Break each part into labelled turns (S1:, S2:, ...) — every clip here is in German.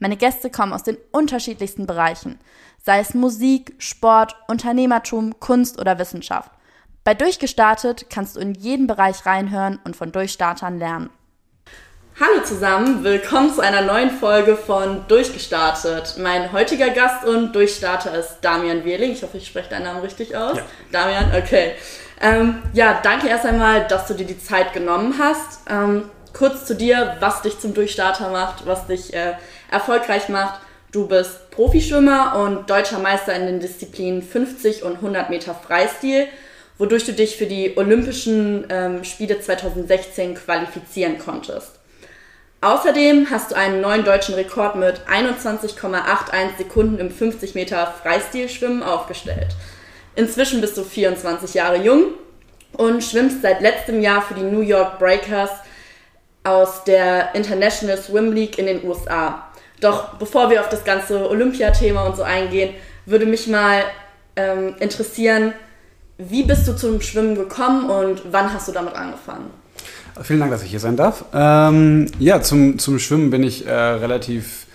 S1: Meine Gäste kommen aus den unterschiedlichsten Bereichen, sei es Musik, Sport, Unternehmertum, Kunst oder Wissenschaft. Bei Durchgestartet kannst du in jeden Bereich reinhören und von Durchstartern lernen. Hallo zusammen, willkommen zu einer neuen Folge von Durchgestartet. Mein heutiger Gast und Durchstarter ist Damian Wehling. Ich hoffe, ich spreche deinen Namen richtig aus. Ja. Damian, okay. Ähm, ja, danke erst einmal, dass du dir die Zeit genommen hast. Ähm, kurz zu dir, was dich zum Durchstarter macht, was dich äh, erfolgreich macht. Du bist Profischwimmer und deutscher Meister in den Disziplinen 50 und 100 Meter Freistil, wodurch du dich für die Olympischen ähm, Spiele 2016 qualifizieren konntest. Außerdem hast du einen neuen deutschen Rekord mit 21,81 Sekunden im 50 Meter Freistilschwimmen aufgestellt. Inzwischen bist du 24 Jahre jung und schwimmst seit letztem Jahr für die New York Breakers aus der International Swim League in den USA. Doch bevor wir auf das ganze Olympiathema und so eingehen, würde mich mal ähm, interessieren, wie bist du zum Schwimmen gekommen und wann hast du damit angefangen?
S2: Vielen Dank, dass ich hier sein darf. Ähm, ja, zum, zum Schwimmen bin ich äh, relativ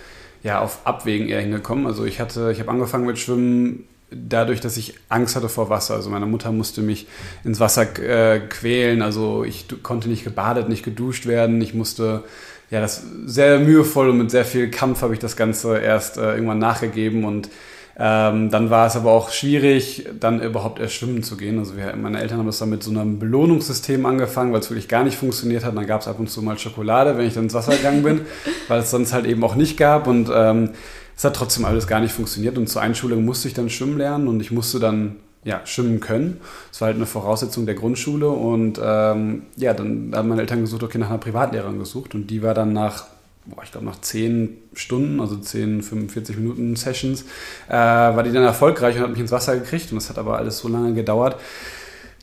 S2: ja, auf Abwägen eher hingekommen. Also ich hatte, ich habe angefangen mit Schwimmen dadurch, dass ich Angst hatte vor Wasser. Also meine Mutter musste mich ins Wasser äh, quälen. Also ich konnte nicht gebadet, nicht geduscht werden. Ich musste ja das sehr mühevoll und mit sehr viel Kampf habe ich das Ganze erst äh, irgendwann nachgegeben und ähm, dann war es aber auch schwierig, dann überhaupt erst schwimmen zu gehen. Also wir, meine Eltern haben das dann mit so einem Belohnungssystem angefangen, weil es wirklich gar nicht funktioniert hat. Dann gab es ab und zu mal Schokolade, wenn ich dann ins Wasser gegangen bin, weil es sonst halt eben auch nicht gab. Und ähm, es hat trotzdem alles gar nicht funktioniert. Und zur Einschulung musste ich dann schwimmen lernen und ich musste dann ja, schwimmen können. Das war halt eine Voraussetzung der Grundschule. Und ähm, ja, dann haben meine Eltern gesucht, okay, nach einer Privatlehrerin gesucht. Und die war dann nach boah, ich glaube nach 10 Stunden, also 10, 45 Minuten Sessions, äh, war die dann erfolgreich und hat mich ins Wasser gekriegt. Und das hat aber alles so lange gedauert,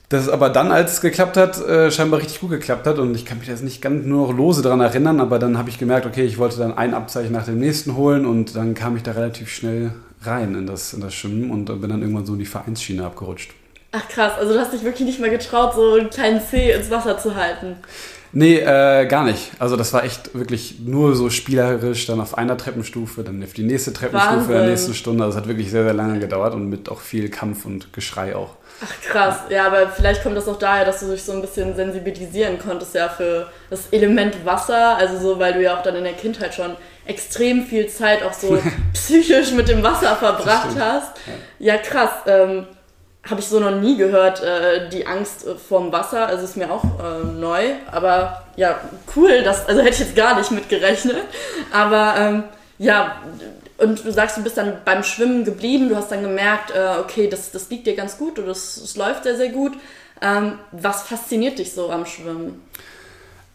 S2: dass es aber dann, als es geklappt hat, äh, scheinbar richtig gut geklappt hat. Und ich kann mich jetzt nicht ganz nur noch lose daran erinnern, aber dann habe ich gemerkt, okay, ich wollte dann ein Abzeichen nach dem nächsten holen und dann kam ich da relativ schnell rein in das, in das Schwimmen und bin dann irgendwann so in die Vereinsschiene abgerutscht.
S1: Ach krass, also du hast dich wirklich nicht mehr getraut, so einen kleinen Zeh ins Wasser zu halten.
S2: Nee, äh, gar nicht. Also das war echt wirklich nur so spielerisch, dann auf einer Treppenstufe, dann auf die nächste Treppenstufe Wahnsinn. in der nächsten Stunde. Also es hat wirklich sehr, sehr lange gedauert und mit auch viel Kampf und Geschrei auch.
S1: Ach krass, ja, aber vielleicht kommt das auch daher, dass du dich so ein bisschen sensibilisieren konntest ja für das Element Wasser, also so, weil du ja auch dann in der Kindheit schon extrem viel Zeit auch so psychisch mit dem Wasser verbracht hast. Ja, krass. Ähm, habe ich so noch nie gehört, äh, die Angst äh, vorm Wasser. Also ist mir auch äh, neu. Aber ja, cool, das, also hätte ich jetzt gar nicht mit gerechnet. Aber ähm, ja, und du sagst, du bist dann beim Schwimmen geblieben, du hast dann gemerkt, äh, okay, das, das liegt dir ganz gut oder das, das läuft sehr, sehr gut. Ähm, was fasziniert dich so am Schwimmen?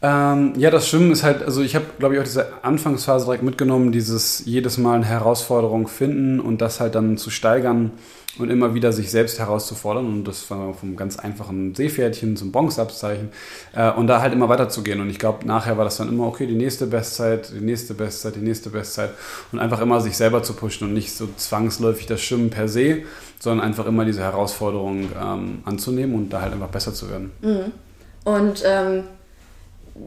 S2: Ähm, ja, das Schwimmen ist halt, also ich habe, glaube ich, auch diese Anfangsphase direkt mitgenommen, dieses jedes Mal eine Herausforderung finden und das halt dann zu steigern und immer wieder sich selbst herauszufordern. Und das war vom ganz einfachen Seepferdchen zum Bronzeabzeichen äh, und da halt immer weiterzugehen. Und ich glaube, nachher war das dann immer, okay, die nächste Bestzeit, die nächste Bestzeit, die nächste Bestzeit und einfach immer sich selber zu pushen und nicht so zwangsläufig das Schwimmen per se, sondern einfach immer diese Herausforderung ähm, anzunehmen und da halt einfach besser zu werden.
S1: Mhm. Und ähm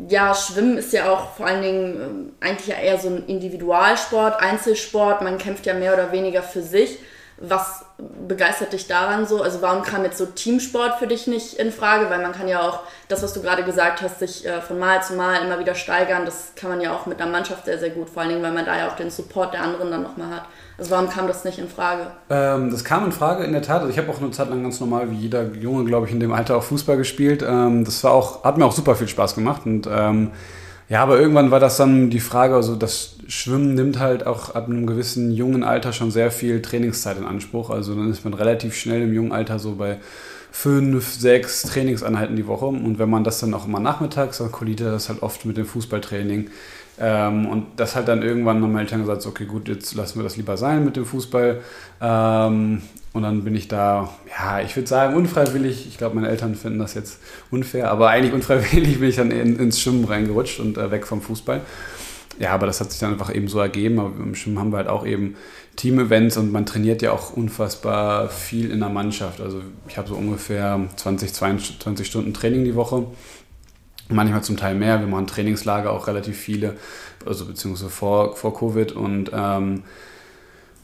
S1: ja, Schwimmen ist ja auch vor allen Dingen ähm, eigentlich ja eher so ein Individualsport, Einzelsport. Man kämpft ja mehr oder weniger für sich. Was begeistert dich daran so? Also warum kam jetzt so Teamsport für dich nicht in Frage? Weil man kann ja auch das, was du gerade gesagt hast, sich äh, von Mal zu Mal immer wieder steigern. Das kann man ja auch mit einer Mannschaft sehr, sehr gut. Vor allen Dingen, weil man da ja auch den Support der anderen dann nochmal hat. Also warum kam das nicht in Frage?
S2: Ähm, das kam in Frage in der Tat. Also ich habe auch eine Zeit lang ganz normal wie jeder Junge, glaube ich, in dem Alter auch Fußball gespielt. Ähm, das war auch, hat mir auch super viel Spaß gemacht und ähm, ja, aber irgendwann war das dann die Frage, also das Schwimmen nimmt halt auch ab einem gewissen jungen Alter schon sehr viel Trainingszeit in Anspruch. Also dann ist man relativ schnell im jungen Alter so bei fünf, sechs Trainingseinheiten die Woche. Und wenn man das dann auch immer nachmittags, dann kollidiert das halt oft mit dem Fußballtraining. Ähm, und das hat dann irgendwann haben meine Eltern gesagt, okay, gut, jetzt lassen wir das lieber sein mit dem Fußball. Ähm, und dann bin ich da, ja, ich würde sagen, unfreiwillig. Ich glaube, meine Eltern finden das jetzt unfair, aber eigentlich unfreiwillig bin ich dann in, ins Schwimmen reingerutscht und äh, weg vom Fußball. Ja, aber das hat sich dann einfach eben so ergeben. Aber im Schwimmen haben wir halt auch eben Team-Events und man trainiert ja auch unfassbar viel in der Mannschaft. Also ich habe so ungefähr 20, 22 Stunden Training die Woche. Manchmal zum Teil mehr. Wir machen Trainingslager auch relativ viele, also beziehungsweise vor, vor Covid und ähm,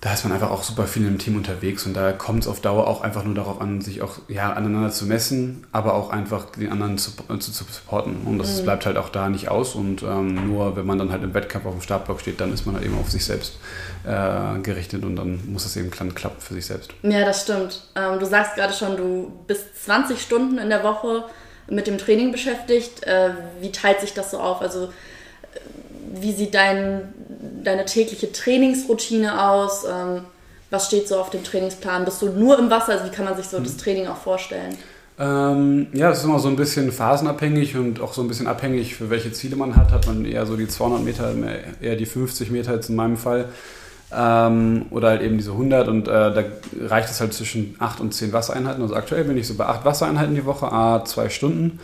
S2: da ist man einfach auch super viel im Team unterwegs und da kommt es auf Dauer auch einfach nur darauf an, sich auch ja, aneinander zu messen, aber auch einfach den anderen zu, zu, zu supporten. Und das mhm. bleibt halt auch da nicht aus und ähm, nur wenn man dann halt im Wettkampf auf dem Startblock steht, dann ist man halt eben auf sich selbst äh, gerichtet und dann muss es eben dann klappen für sich selbst.
S1: Ja, das stimmt. Ähm, du sagst gerade schon, du bist 20 Stunden in der Woche mit dem Training beschäftigt. Äh, wie teilt sich das so auf? Also äh, wie sieht dein deine tägliche Trainingsroutine aus? Ähm, was steht so auf dem Trainingsplan? Bist du nur im Wasser? Also wie kann man sich so mhm. das Training auch vorstellen?
S2: Ähm, ja, es ist immer so ein bisschen phasenabhängig und auch so ein bisschen abhängig, für welche Ziele man hat. Hat man eher so die 200 Meter, eher die 50 Meter jetzt in meinem Fall. Ähm, oder halt eben diese 100 und äh, da reicht es halt zwischen 8 und 10 Wassereinheiten. Also aktuell bin ich so bei 8 Wassereinheiten die Woche, a 2 Stunden.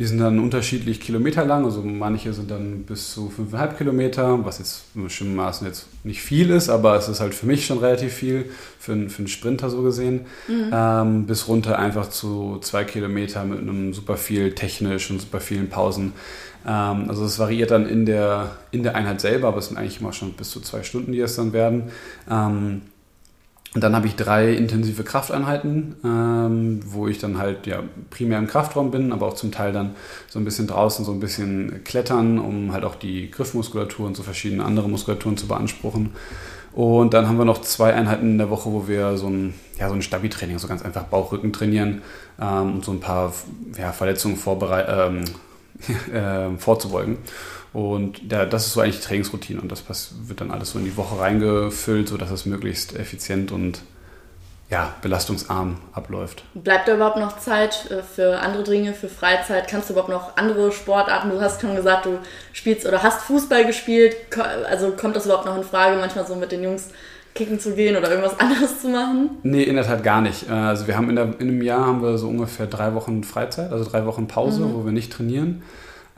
S2: Die sind dann unterschiedlich Kilometer lang, also manche sind dann bis zu 5,5 Kilometer, was jetzt im bestimmten Maßen jetzt nicht viel ist, aber es ist halt für mich schon relativ viel, für, einen, für einen Sprinter so gesehen, mhm. ähm, bis runter einfach zu 2 Kilometer mit einem super viel technisch und super vielen Pausen. Ähm, also es variiert dann in der, in der Einheit selber, aber es sind eigentlich immer schon bis zu zwei Stunden, die es dann werden. Ähm, und dann habe ich drei intensive Krafteinheiten, ähm, wo ich dann halt ja primär im Kraftraum bin, aber auch zum Teil dann so ein bisschen draußen, so ein bisschen klettern, um halt auch die Griffmuskulatur und so verschiedene andere Muskulaturen zu beanspruchen. Und dann haben wir noch zwei Einheiten in der Woche, wo wir so ein, ja, so ein Stabi-Training, so ganz einfach Bauchrücken trainieren ähm, und so ein paar ja, Verletzungen ähm, äh, vorzubeugen. Und ja, das ist so eigentlich die Trainingsroutine und das wird dann alles so in die Woche reingefüllt, sodass es möglichst effizient und ja, belastungsarm abläuft.
S1: Bleibt da überhaupt noch Zeit äh, für andere Dinge, für Freizeit? Kannst du überhaupt noch andere Sportarten? Du hast schon gesagt, du spielst oder hast Fußball gespielt. Also kommt das überhaupt noch in Frage, manchmal so mit den Jungs kicken zu gehen oder irgendwas anderes zu machen?
S2: Nee, in der Tat gar nicht. Äh, also wir haben in, der, in einem Jahr haben wir so ungefähr drei Wochen Freizeit, also drei Wochen Pause, mhm. wo wir nicht trainieren.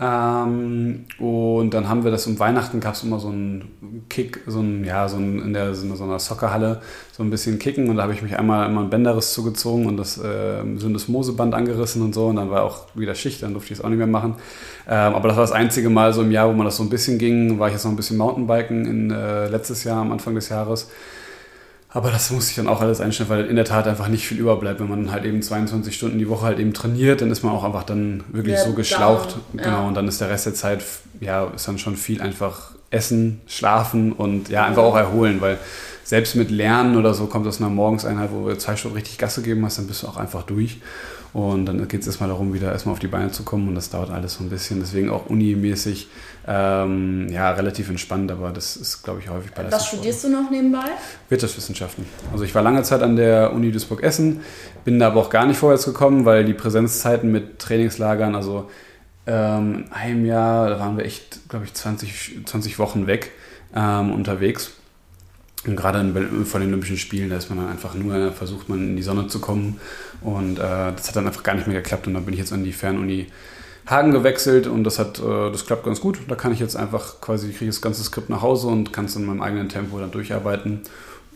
S2: Ähm, und dann haben wir das um Weihnachten gab es immer so einen Kick, so ein, ja, so ein, in der, so einer Soccerhalle, so ein bisschen Kicken und da habe ich mich einmal immer ein Bänderriss zugezogen und das äh, Syndesmoseband angerissen und so und dann war auch wieder Schicht, dann durfte ich es auch nicht mehr machen. Ähm, aber das war das einzige Mal so im Jahr, wo man das so ein bisschen ging, war ich jetzt noch ein bisschen Mountainbiken in, äh, letztes Jahr am Anfang des Jahres. Aber das muss ich dann auch alles einstellen, weil in der Tat einfach nicht viel überbleibt. Wenn man halt eben 22 Stunden die Woche halt eben trainiert, dann ist man auch einfach dann wirklich ja, so geschlaucht. Down. Genau, ja. und dann ist der Rest der Zeit, ja, ist dann schon viel einfach essen, schlafen und ja, einfach auch erholen, weil selbst mit Lernen oder so kommt aus einer Morgenseinheit, wo wir zwei Stunden richtig Gasse geben hast, dann bist du auch einfach durch. Und dann geht es erstmal darum, wieder erstmal auf die Beine zu kommen und das dauert alles so ein bisschen. Deswegen auch unimäßig ähm, ja, relativ entspannt, aber das ist, glaube ich, häufig
S1: bei der Was studierst du noch nebenbei?
S2: Wirtschaftswissenschaften. Also ich war lange Zeit an der Uni Duisburg-Essen, bin da aber auch gar nicht vorwärts gekommen, weil die Präsenzzeiten mit Trainingslagern, also ähm, einem Jahr, da waren wir echt, glaube ich, 20, 20 Wochen weg ähm, unterwegs. Und gerade vor den Olympischen Spielen, da ist man dann einfach nur, versucht man in die Sonne zu kommen. Und äh, das hat dann einfach gar nicht mehr geklappt. Und dann bin ich jetzt an die Fernuni Hagen gewechselt und das hat, äh, das klappt ganz gut. Da kann ich jetzt einfach quasi, kriege ich das ganze Skript nach Hause und kann es in meinem eigenen Tempo dann durcharbeiten.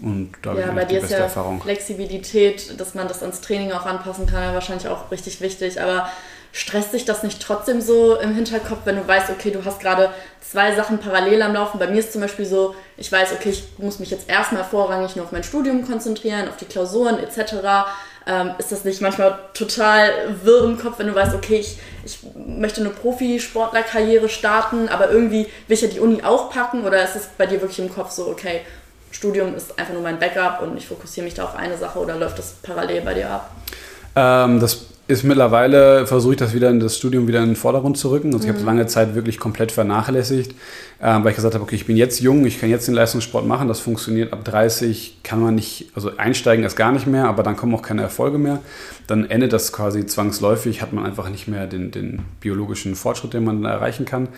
S2: Und da
S1: ja, die beste ist ja Erfahrung. Flexibilität, dass man das ans Training auch anpassen kann, ja wahrscheinlich auch richtig wichtig. Aber stresst sich das nicht trotzdem so im Hinterkopf, wenn du weißt, okay, du hast gerade zwei Sachen parallel am Laufen? Bei mir ist zum Beispiel so, ich weiß, okay, ich muss mich jetzt erstmal vorrangig nur auf mein Studium konzentrieren, auf die Klausuren etc. Ähm, ist das nicht manchmal total wirr im Kopf, wenn du weißt, okay, ich, ich möchte eine Profisportlerkarriere starten, aber irgendwie will ich ja die Uni auch packen? Oder ist es bei dir wirklich im Kopf so, okay, Studium ist einfach nur mein Backup und ich fokussiere mich da auf eine Sache oder läuft das parallel bei dir ab?
S2: Ähm, das ist mittlerweile, versuche ich das wieder in das Studium wieder in den Vordergrund zu rücken. Also ich habe mhm. lange Zeit wirklich komplett vernachlässigt, äh, weil ich gesagt habe, okay, ich bin jetzt jung, ich kann jetzt den Leistungssport machen, das funktioniert ab 30, kann man nicht, also einsteigen ist gar nicht mehr, aber dann kommen auch keine Erfolge mehr. Dann endet das quasi zwangsläufig, hat man einfach nicht mehr den, den biologischen Fortschritt, den man erreichen kann.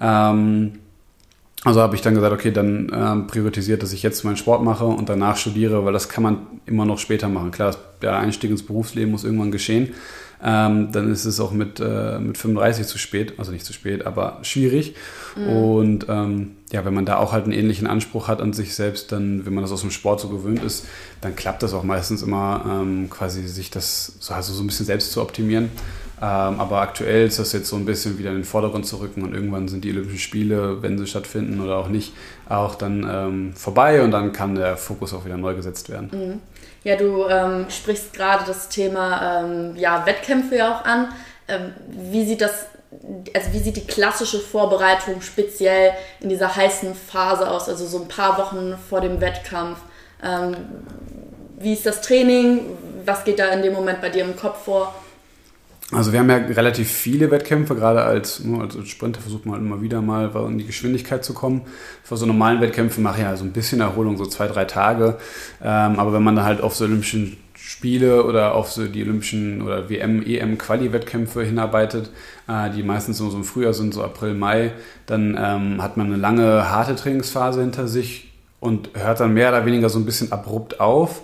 S2: Ähm, Also habe ich dann gesagt, okay, dann ähm, priorisiert, dass ich jetzt meinen Sport mache und danach studiere, weil das kann man immer noch später machen. Klar, der Einstieg ins Berufsleben muss irgendwann geschehen. Ähm, dann ist es auch mit, äh, mit 35 zu spät, also nicht zu spät, aber schwierig. Mhm. Und ähm, ja, wenn man da auch halt einen ähnlichen Anspruch hat an sich selbst, dann, wenn man das aus dem Sport so gewöhnt ist, dann klappt das auch meistens immer, ähm, quasi sich das so, also so ein bisschen selbst zu optimieren. Ähm, aber aktuell ist das jetzt so ein bisschen wieder in den Vordergrund zu rücken und irgendwann sind die Olympischen Spiele, wenn sie stattfinden oder auch nicht, auch dann ähm, vorbei und dann kann der Fokus auch wieder neu gesetzt werden.
S1: Mhm. Ja, du ähm, sprichst gerade das Thema ähm, ja, Wettkämpfe ja auch an. Ähm, wie sieht das also wie sieht die klassische Vorbereitung speziell in dieser heißen Phase aus, also so ein paar Wochen vor dem Wettkampf? Ähm, wie ist das Training? Was geht da in dem Moment bei dir im Kopf vor?
S2: Also wir haben ja relativ viele Wettkämpfe, gerade als, nur als Sprinter versucht man halt immer wieder mal in die Geschwindigkeit zu kommen. Vor so normalen Wettkämpfen mache ich ja so ein bisschen Erholung, so zwei, drei Tage. Ähm, aber wenn man dann halt auf so Olympischen Spiele oder auf so die Olympischen oder WM, EM Quali-Wettkämpfe hinarbeitet, äh, die meistens nur so im Frühjahr sind, so April, Mai, dann ähm, hat man eine lange harte Trainingsphase hinter sich und hört dann mehr oder weniger so ein bisschen abrupt auf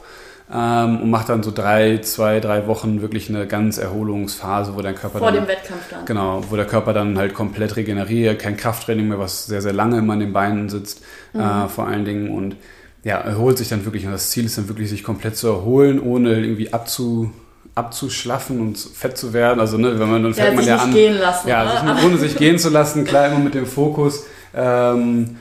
S2: ähm, und macht dann so drei, zwei, drei Wochen wirklich eine ganz Erholungsphase, wo der Körper
S1: vor
S2: dann,
S1: dem Wettkampf dann
S2: genau, wo der Körper dann halt komplett regeneriert, kein Krafttraining mehr, was sehr sehr lange immer an den Beinen sitzt, mhm. äh, vor allen Dingen und ja erholt sich dann wirklich und das Ziel ist dann wirklich sich komplett zu erholen, ohne irgendwie abzu abzuschlaffen und fett zu werden. Also ne, wenn man dann fällt ja, man ja an,
S1: gehen lassen,
S2: ja, sich, ohne sich gehen zu lassen, klar immer mit dem Fokus. Ähm,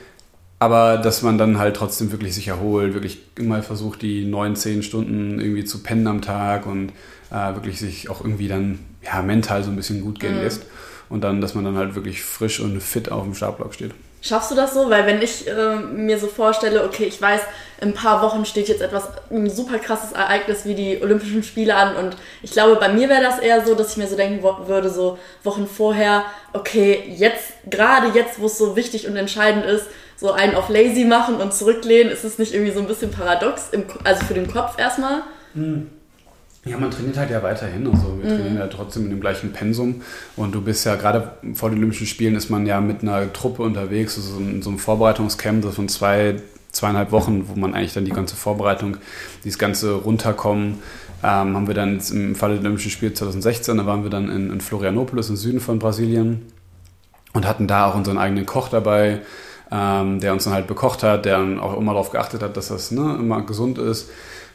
S2: aber dass man dann halt trotzdem wirklich sich erholt, wirklich immer versucht, die neun, zehn Stunden irgendwie zu pennen am Tag und äh, wirklich sich auch irgendwie dann ja, mental so ein bisschen gut gehen mhm. lässt. Und dann, dass man dann halt wirklich frisch und fit auf dem Startblock steht.
S1: Schaffst du das so? Weil wenn ich äh, mir so vorstelle, okay, ich weiß, in ein paar Wochen steht jetzt etwas, ein super krasses Ereignis wie die Olympischen Spiele an und ich glaube, bei mir wäre das eher so, dass ich mir so denken würde, so Wochen vorher, okay, jetzt, gerade jetzt, wo es so wichtig und entscheidend ist, so einen auf lazy machen und zurücklehnen, ist es nicht irgendwie so ein bisschen paradox, im, also für den Kopf erstmal?
S2: Hm. Ja, man trainiert halt ja weiterhin. Also wir mhm. trainieren ja trotzdem in dem gleichen Pensum. Und du bist ja gerade vor den Olympischen Spielen ist man ja mit einer Truppe unterwegs, also in so einem Vorbereitungscamp von zwei, zweieinhalb Wochen, wo man eigentlich dann die ganze Vorbereitung, dieses ganze Runterkommen, ähm, haben wir dann im Falle der Olympischen Spiele 2016, da waren wir dann in, in Florianopolis im Süden von Brasilien und hatten da auch unseren eigenen Koch dabei ähm, der uns dann halt bekocht hat, der dann auch immer darauf geachtet hat, dass das ne, immer gesund ist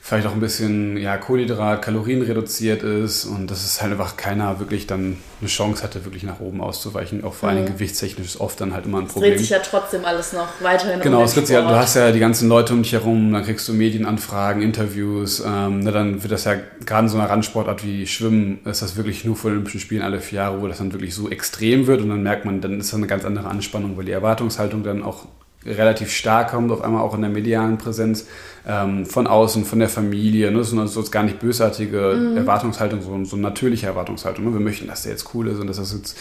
S2: vielleicht auch ein bisschen ja, Kohlenhydrat, Kalorien reduziert ist und dass es halt einfach keiner wirklich dann eine Chance hatte, wirklich nach oben auszuweichen. Auch vor mhm. allem gewichtstechnisch ist oft dann halt immer ein Problem. Es
S1: dreht sich ja trotzdem alles noch weiterhin
S2: Genau, es dreht sich halt, du hast ja die ganzen Leute um dich herum, dann kriegst du Medienanfragen, Interviews, ähm, ne, dann wird das ja gerade in so einer Randsportart wie Schwimmen, ist das wirklich nur vor den Olympischen Spielen alle vier Jahre, wo das dann wirklich so extrem wird und dann merkt man, dann ist das eine ganz andere Anspannung, weil die Erwartungshaltung dann auch relativ stark kommt, auf einmal auch in der medialen Präsenz ähm, von außen, von der Familie. Ne? Das ist so gar nicht bösartige mhm. Erwartungshaltung, sondern so eine natürliche Erwartungshaltung. Ne? Wir möchten, dass der jetzt cool ist und dass, das jetzt,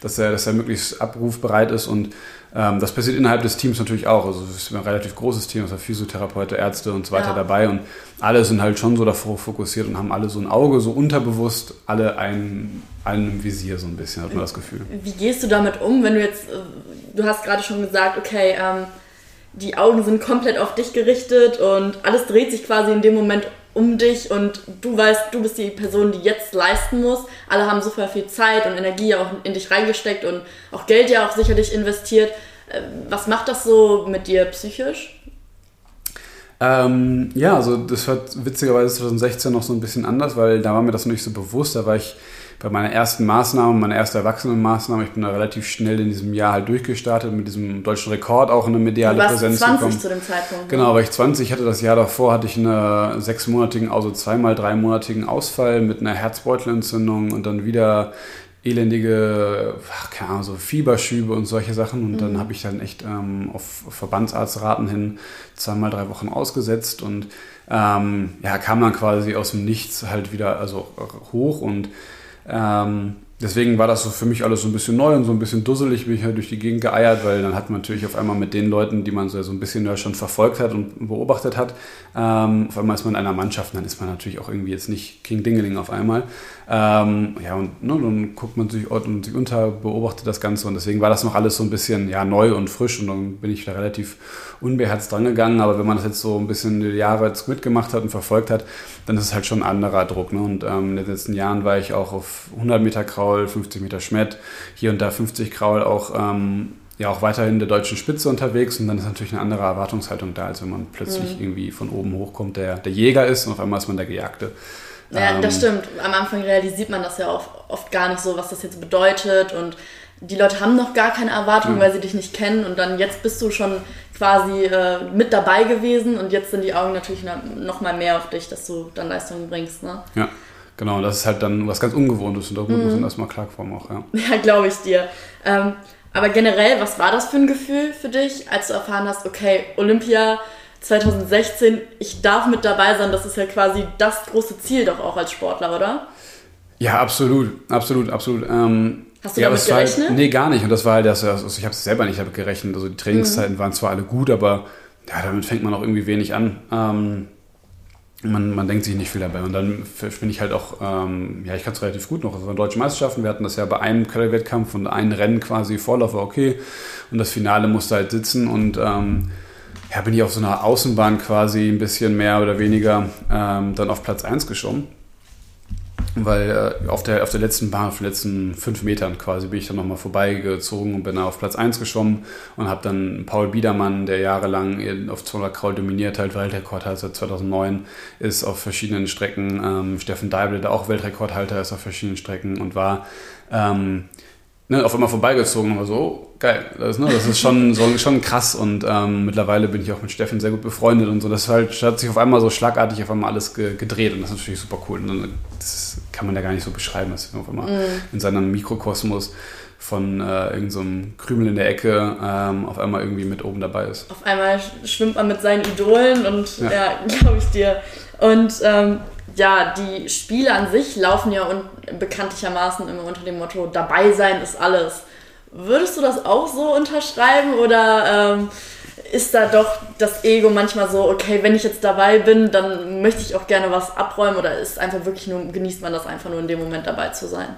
S2: dass, er, dass er möglichst abrufbereit ist und das passiert innerhalb des Teams natürlich auch. Also es ist ein relativ großes Team, es also Physiotherapeuten, Ärzte und so weiter ja. dabei und alle sind halt schon so davor fokussiert und haben alle so ein Auge, so unterbewusst, alle ein, einen im Visier so ein bisschen, hat man das Gefühl.
S1: Wie gehst du damit um, wenn du jetzt, äh, du hast gerade schon gesagt, okay, ähm, die Augen sind komplett auf dich gerichtet und alles dreht sich quasi in dem Moment um dich und du weißt, du bist die Person, die jetzt leisten muss. Alle haben so viel Zeit und Energie auch in dich reingesteckt und auch Geld ja auch sicherlich investiert. Äh, was macht das so mit dir psychisch?
S2: Ähm, ja, also das war witzigerweise 2016 noch so ein bisschen anders, weil da war mir das noch nicht so bewusst. Da war ich bei meiner ersten Maßnahme, meiner ersten Erwachsenenmaßnahme, ich bin da relativ schnell in diesem Jahr halt durchgestartet, mit diesem deutschen Rekord auch in eine mediale du warst Präsenz
S1: 20 gekommen. zu dem Zeitpunkt.
S2: Genau, war ich 20, hatte das Jahr davor, hatte ich einen sechsmonatigen, also zweimal dreimonatigen Ausfall mit einer Herzbeutelentzündung und dann wieder elendige, ach, keine Ahnung, so Fieberschübe und solche Sachen. Und mhm. dann habe ich dann echt ähm, auf Verbandsarztraten hin zweimal drei Wochen ausgesetzt und ähm, ja, kam dann quasi aus dem Nichts halt wieder also hoch und ähm, deswegen war das so für mich alles so ein bisschen neu und so ein bisschen dusselig, bin ich halt durch die Gegend geeiert, weil dann hat man natürlich auf einmal mit den Leuten, die man so, so ein bisschen ja schon verfolgt hat und beobachtet hat, ähm, auf einmal ist man in einer Mannschaft, dann ist man natürlich auch irgendwie jetzt nicht King Dingeling auf einmal. Ähm, ja, und ne, dann guckt man sich, ordnet sich unter, beobachtet das Ganze und deswegen war das noch alles so ein bisschen ja, neu und frisch und dann bin ich da relativ unbeherzt drangegangen. Aber wenn man das jetzt so ein bisschen die Jahre jetzt mitgemacht hat und verfolgt hat, dann ist es halt schon ein anderer Druck. Ne? Und ähm, in den letzten Jahren war ich auch auf 100 Meter Kraul, 50 Meter Schmett, hier und da 50 Kraul auch. Ähm, ja auch weiterhin der deutschen Spitze unterwegs und dann ist natürlich eine andere Erwartungshaltung da, als wenn man plötzlich mhm. irgendwie von oben hochkommt, der der Jäger ist und auf einmal ist man der Gejagte.
S1: Ja, ähm, das stimmt. Am Anfang realisiert man das ja oft, oft gar nicht so, was das jetzt bedeutet und die Leute haben noch gar keine Erwartungen, ja. weil sie dich nicht kennen und dann jetzt bist du schon quasi äh, mit dabei gewesen und jetzt sind die Augen natürlich noch mal mehr auf dich, dass du dann Leistungen bringst. Ne?
S2: Ja, genau. Das ist halt dann was ganz Ungewohntes und darüber mhm. muss man erstmal klarkommen auch. Ja,
S1: ja glaube ich dir. Ähm, aber generell, was war das für ein Gefühl für dich, als du erfahren hast, okay, Olympia 2016, ich darf mit dabei sein, das ist ja quasi das große Ziel doch auch als Sportler, oder?
S2: Ja, absolut, absolut, absolut. Ähm,
S1: Hast du
S2: ja,
S1: damit gerechnet?
S2: Halt, nee, gar nicht. Und das war halt das, also ich habe es selber nicht damit gerechnet. Also die Trainingszeiten mhm. waren zwar alle gut, aber ja, damit fängt man auch irgendwie wenig an. Ähm, man, man denkt sich nicht viel dabei. Und dann bin ich halt auch, ähm, ja, ich kann es relativ gut noch. Waren deutsche Meisterschaften. Wir hatten das ja bei einem Curry-Wettkampf und ein Rennen quasi Vorlauf war okay. Und das Finale musste halt sitzen. Und ähm, ja, bin ich auf so einer Außenbahn quasi ein bisschen mehr oder weniger ähm, dann auf Platz 1 geschoben weil äh, auf, der, auf der letzten Bahn, auf den letzten fünf Metern quasi, bin ich dann nochmal vorbeigezogen und bin dann auf Platz 1 geschwommen und habe dann Paul Biedermann, der jahrelang auf 200 Kraul dominiert halt, Weltrekordhalter seit 2009 ist auf verschiedenen Strecken, ähm, Steffen Deibel, der auch Weltrekordhalter ist auf verschiedenen Strecken und war ähm, ne, auf einmal vorbeigezogen und war so, oh, geil, das, ne, das ist schon, so, schon krass und ähm, mittlerweile bin ich auch mit Steffen sehr gut befreundet und so. Das halt, hat sich auf einmal so schlagartig auf einmal alles ge gedreht und das ist natürlich super cool. Und das kann man ja gar nicht so beschreiben, dass auf einmal mm. in seinem Mikrokosmos von äh, irgendeinem so Krümel in der Ecke ähm, auf einmal irgendwie mit oben dabei ist.
S1: Auf einmal schwimmt man mit seinen Idolen und ja, ja glaube ich dir. Und ähm, ja, die Spiele an sich laufen ja un bekanntlichermaßen immer unter dem Motto, dabei sein ist alles. Würdest du das auch so unterschreiben oder ähm, ist da doch das Ego manchmal so, okay, wenn ich jetzt dabei bin, dann möchte ich auch gerne was abräumen oder ist einfach wirklich nur, genießt man das einfach nur in dem Moment dabei zu sein?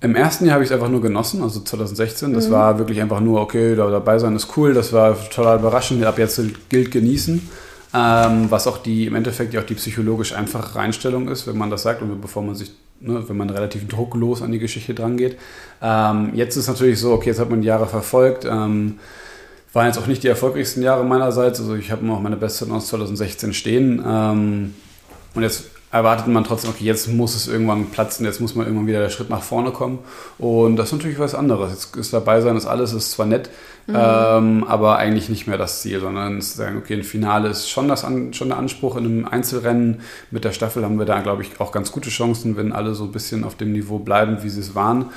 S2: Im ersten Jahr habe ich es einfach nur genossen, also 2016. Das mhm. war wirklich einfach nur, okay, da dabei sein ist cool, das war total überraschend, ab jetzt gilt genießen. Ähm, was auch die im Endeffekt ja auch die psychologisch einfache Einstellung ist, wenn man das sagt und bevor man sich, ne, wenn man relativ drucklos an die Geschichte dran geht. Ähm, jetzt ist natürlich so, okay, jetzt hat man die Jahre verfolgt. Ähm, waren jetzt auch nicht die erfolgreichsten Jahre meinerseits. Also ich habe noch meine Bestzeit aus 2016 stehen. Ähm, und jetzt erwartet man trotzdem, okay, jetzt muss es irgendwann platzen, jetzt muss man irgendwann wieder der Schritt nach vorne kommen. Und das ist natürlich was anderes. Jetzt ist dabei sein, das alles ist zwar nett, mhm. ähm, aber eigentlich nicht mehr das Ziel, sondern zu sagen, okay, ein Finale ist schon, das schon der Anspruch. In einem Einzelrennen mit der Staffel haben wir da, glaube ich, auch ganz gute Chancen, wenn alle so ein bisschen auf dem Niveau bleiben, wie sie es waren.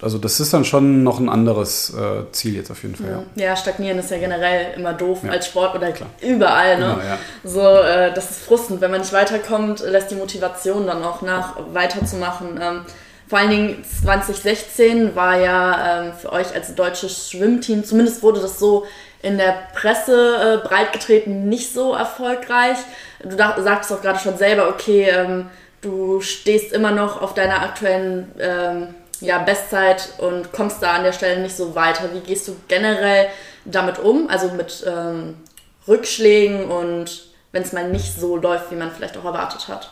S2: Also das ist dann schon noch ein anderes äh, Ziel jetzt auf jeden Fall.
S1: Ja. ja. stagnieren ist ja generell immer doof ja. als Sport oder Klar. überall. Ne? Genau, ja. So, äh, das ist frustend. Wenn man nicht weiterkommt, lässt die Motivation dann auch nach, weiterzumachen. Ähm, vor allen Dingen 2016 war ja ähm, für euch als deutsches Schwimmteam, zumindest wurde das so in der Presse äh, breitgetreten, nicht so erfolgreich. Du sagtest auch gerade schon selber, okay, ähm, du stehst immer noch auf deiner aktuellen ähm, ja, Bestzeit und kommst da an der Stelle nicht so weiter. Wie gehst du generell damit um? Also mit ähm, Rückschlägen und wenn es mal nicht so läuft, wie man vielleicht auch erwartet hat?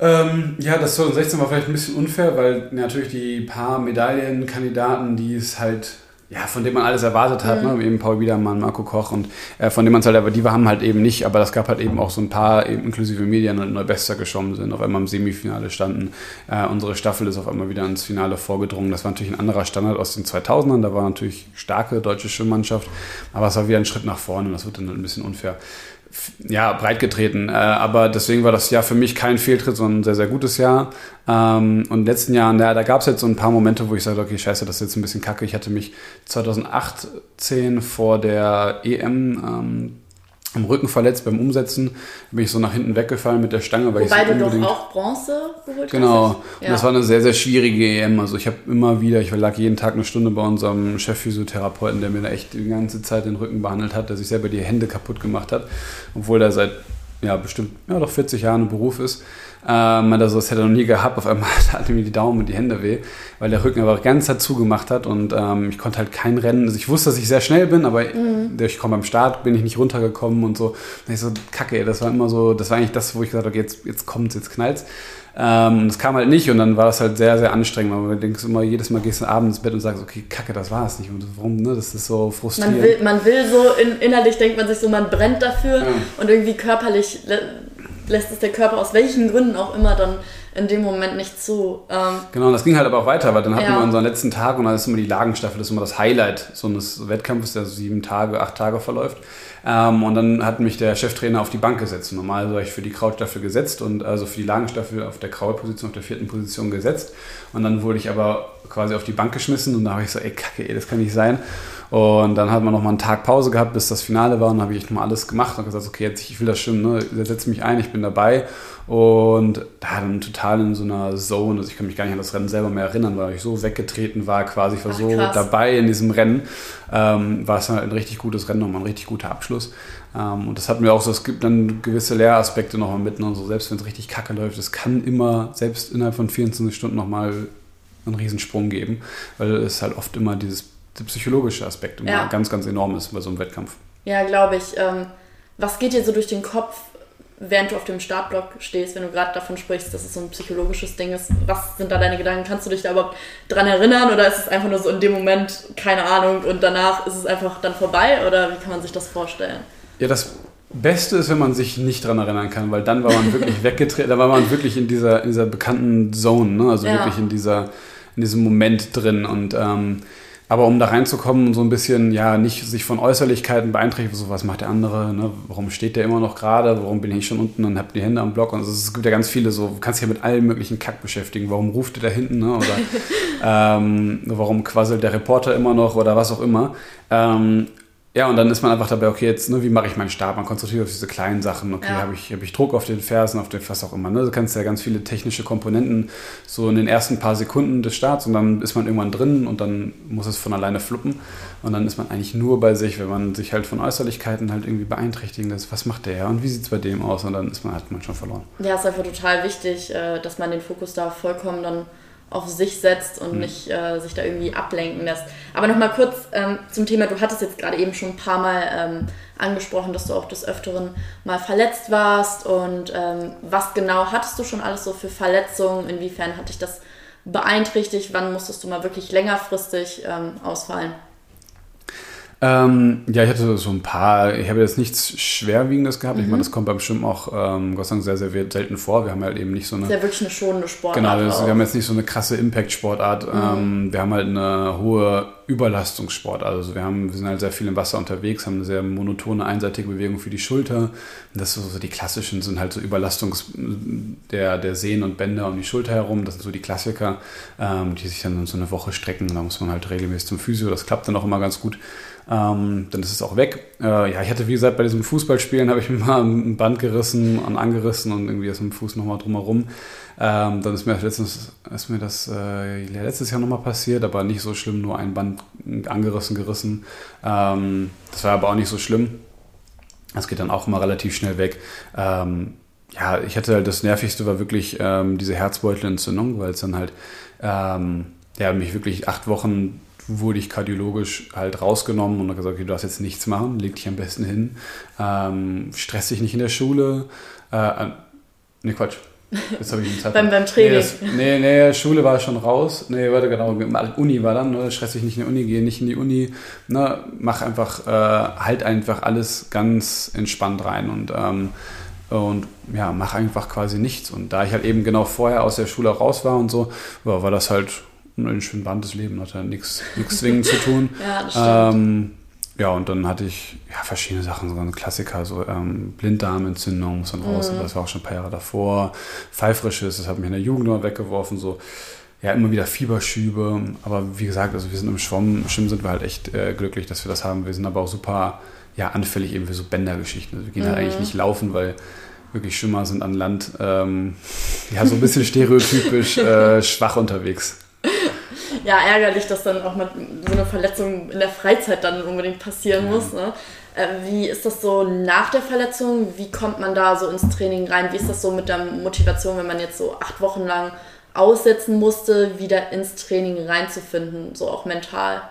S2: Ähm, ja, das 2016 war vielleicht ein bisschen unfair, weil natürlich die paar Medaillenkandidaten, die es halt ja, von dem man alles erwartet hat, mhm. ne? eben Paul Biedermann, Marco Koch und äh, von dem man es halt, aber die haben halt eben nicht, aber das gab halt eben auch so ein paar, eben inklusive Medien und Neubester geschwommen sind, auf einmal im Semifinale standen. Äh, unsere Staffel ist auf einmal wieder ins Finale vorgedrungen. Das war natürlich ein anderer Standard aus den 2000ern, da war natürlich starke deutsche Schwimmmannschaft, aber es war wieder ein Schritt nach vorne und das wird dann ein bisschen unfair ja, breitgetreten. Äh, aber deswegen war das Jahr für mich kein Fehltritt, sondern ein sehr, sehr gutes Jahr. Ähm, und in den letzten Jahren, ja, da gab es jetzt so ein paar Momente, wo ich sagte, okay, scheiße, das ist jetzt ein bisschen kacke. Ich hatte mich 2018 vor der EM ähm, am Rücken verletzt beim Umsetzen, bin ich so nach hinten weggefallen mit der Stange.
S1: Weil Wobei
S2: so
S1: du doch auch Bronze geholt
S2: genau. hast. Genau, ja. das war eine sehr, sehr schwierige EM. Also ich habe immer wieder, ich lag jeden Tag eine Stunde bei unserem Chefphysiotherapeuten, der mir da echt die ganze Zeit den Rücken behandelt hat, der sich selber die Hände kaputt gemacht hat, obwohl der seit ja, bestimmt, ja, doch 40 Jahren im Beruf ist. Ähm, also das hätte er noch nie gehabt. Auf einmal hat mir die Daumen und die Hände weh, weil der Rücken aber ganz dazu gemacht hat und ähm, ich konnte halt kein Rennen. Also ich wusste, dass ich sehr schnell bin, aber mhm. durch beim Start bin ich nicht runtergekommen und so. Und ich so, kacke, das war immer so, das war eigentlich das, wo ich gesagt habe, jetzt, jetzt kommt's, jetzt knallt's. Ähm, das kam halt nicht und dann war das halt sehr, sehr anstrengend. Du denkst immer, jedes Mal gehst du abends ins Bett und sagst, okay, kacke, das war es nicht. Und warum, ne? Das ist so frustrierend.
S1: Man will, man will so, in, innerlich denkt man sich so, man brennt dafür ja. und irgendwie körperlich lässt es der Körper aus welchen Gründen auch immer dann in dem Moment nicht zu.
S2: Ähm, genau, und das ging halt aber auch weiter, weil dann hatten ja. wir unseren letzten Tag und dann ist immer die Lagenstaffel, das ist immer das Highlight so eines Wettkampfes, der so sieben Tage, acht Tage verläuft. Ähm, und dann hat mich der Cheftrainer auf die Bank gesetzt. Normal war ich für die Krautstaffel gesetzt und also für die Lagenstaffel auf der Krautposition, auf der vierten Position gesetzt. Und dann wurde ich aber quasi auf die Bank geschmissen und da habe ich so, ey, kacke, ey, das kann nicht sein. Und dann hat man noch mal einen Tag Pause gehabt, bis das Finale war und dann habe ich echt mal alles gemacht und gesagt, okay, jetzt ich will das schon, ne, setze mich ein, ich bin dabei. Und da dann total in so einer Zone, also ich kann mich gar nicht an das Rennen selber mehr erinnern, weil ich so weggetreten war, quasi ich war Ach, so krass. dabei in diesem Rennen, ähm, war es halt ein richtig gutes Rennen, nochmal ein richtig guter Abschluss. Ähm, und das hat mir auch so, es gibt dann gewisse Lehraspekte nochmal mit, und so, selbst wenn es richtig kacke läuft, es kann immer, selbst innerhalb von 24 Stunden nochmal einen Riesensprung geben, weil es halt oft immer dieses der psychologische Aspekt immer ja. ganz, ganz enorm ist bei so einem Wettkampf.
S1: Ja, glaube ich. Ähm, was geht dir so durch den Kopf, während du auf dem Startblock stehst, wenn du gerade davon sprichst, dass es so ein psychologisches Ding ist? Was sind da deine Gedanken? Kannst du dich da überhaupt dran erinnern oder ist es einfach nur so in dem Moment, keine Ahnung, und danach ist es einfach dann vorbei oder wie kann man sich das vorstellen?
S2: Ja, das Beste ist, wenn man sich nicht dran erinnern kann, weil dann war man wirklich weggetreten, da war man wirklich in dieser, in dieser bekannten Zone, ne? also ja. wirklich in, dieser, in diesem Moment drin und ähm, aber um da reinzukommen, so ein bisschen, ja, nicht sich von Äußerlichkeiten beeinträchtigen, so was macht der andere, ne? warum steht der immer noch gerade, warum bin ich schon unten und habe die Hände am Block und also es gibt ja ganz viele so, du kannst dich ja mit allen möglichen Kack beschäftigen, warum ruft der da hinten, ne? oder ähm, warum quasselt der Reporter immer noch oder was auch immer. Ähm, ja, und dann ist man einfach dabei, okay, jetzt, ne, wie mache ich meinen Stab? Man konzentriert auf diese kleinen Sachen. Okay, ja. habe ich, hab ich Druck auf den Fersen, auf den, was auch immer. Ne? Du kannst ja ganz viele technische Komponenten so in den ersten paar Sekunden des Starts und dann ist man irgendwann drin und dann muss es von alleine fluppen. Und dann ist man eigentlich nur bei sich, wenn man sich halt von Äußerlichkeiten halt irgendwie beeinträchtigen lässt. Was macht der und wie sieht es bei dem aus? Und dann ist man, hat man schon verloren.
S1: Ja, ist einfach total wichtig, äh, dass man den Fokus da vollkommen dann auf sich setzt und mhm. nicht äh, sich da irgendwie ablenken lässt. Aber nochmal kurz ähm, zum Thema, du hattest jetzt gerade eben schon ein paar Mal ähm, angesprochen, dass du auch des Öfteren mal verletzt warst und ähm, was genau hattest du schon alles so für Verletzungen, inwiefern hat dich das beeinträchtigt, wann musstest du mal wirklich längerfristig ähm, ausfallen?
S2: Ähm, ja, ich hatte so ein paar, ich habe jetzt nichts Schwerwiegendes gehabt. Mhm. Ich meine, das kommt beim Schwimmen auch ähm, Gott sei Dank sehr, sehr selten vor. Wir haben halt eben nicht so eine.
S1: Das ist ja wirklich eine schonende Sportart.
S2: Genau, das, wir haben jetzt nicht so eine krasse Impact-Sportart. Mhm. Ähm, wir haben halt eine hohe Überlastungssport. Also wir, haben, wir sind halt sehr viel im Wasser unterwegs, haben eine sehr monotone, einseitige Bewegung für die Schulter. Das sind so die klassischen, sind halt so Überlastungs der, der Sehnen und Bänder um die Schulter herum. Das sind so die Klassiker, ähm, die sich dann so eine Woche strecken. Da muss man halt regelmäßig zum Physio. Das klappt dann auch immer ganz gut. Ähm, dann ist es auch weg. Äh, ja, ich hatte, wie gesagt, bei diesem Fußballspielen habe ich mir mal ein Band gerissen und angerissen und irgendwie ist mit dem Fuß nochmal drumherum. Ähm, dann ist mir, letztens, ist mir das äh, letztes Jahr nochmal passiert, aber nicht so schlimm, nur ein Band angerissen, gerissen. Ähm, das war aber auch nicht so schlimm. Das geht dann auch immer relativ schnell weg. Ähm, ja, ich hatte halt das Nervigste war wirklich ähm, diese Herzbeutelentzündung, weil es dann halt, ähm, ja, mich wirklich acht Wochen wurde ich kardiologisch halt rausgenommen und gesagt, okay, du darfst jetzt nichts machen, leg dich am besten hin, ähm, stress dich nicht in der Schule. Äh, ne, Quatsch.
S1: Jetzt habe ich einen beim, beim Training.
S2: Nee, das, nee, nee, Schule war schon raus. Nee, warte, genau. Uni war dann, ne, stress dich nicht in die Uni, geh nicht in die Uni. Ne, mach einfach, äh, halt einfach alles ganz entspannt rein und, ähm, und ja, mach einfach quasi nichts. Und da ich halt eben genau vorher aus der Schule raus war und so, war das halt ein schön bandes Leben, hat ja nichts zwingend zu tun.
S1: ja, das stimmt.
S2: Ähm, ja, und dann hatte ich ja, verschiedene Sachen, so ein Klassiker, so ähm, Blinddarmentzündung, muss dann raus, mhm. das war auch schon ein paar Jahre davor. Pfeifrisches, das hat mich in der Jugend immer weggeworfen, so ja, immer wieder Fieberschübe. Aber wie gesagt, also wir sind im Schwimmen, Schwimmen sind wir halt echt äh, glücklich, dass wir das haben. Wir sind aber auch super ja anfällig eben für so Bändergeschichten. Also wir gehen mhm. halt eigentlich nicht laufen, weil wirklich Schwimmer sind an Land ähm, ja so ein bisschen stereotypisch äh, schwach unterwegs.
S1: Ja, ärgerlich, dass dann auch mal so eine Verletzung in der Freizeit dann unbedingt passieren ja. muss. Ne? Äh, wie ist das so nach der Verletzung? Wie kommt man da so ins Training rein? Wie ist das so mit der Motivation, wenn man jetzt so acht Wochen lang aussetzen musste, wieder ins Training reinzufinden, so auch mental?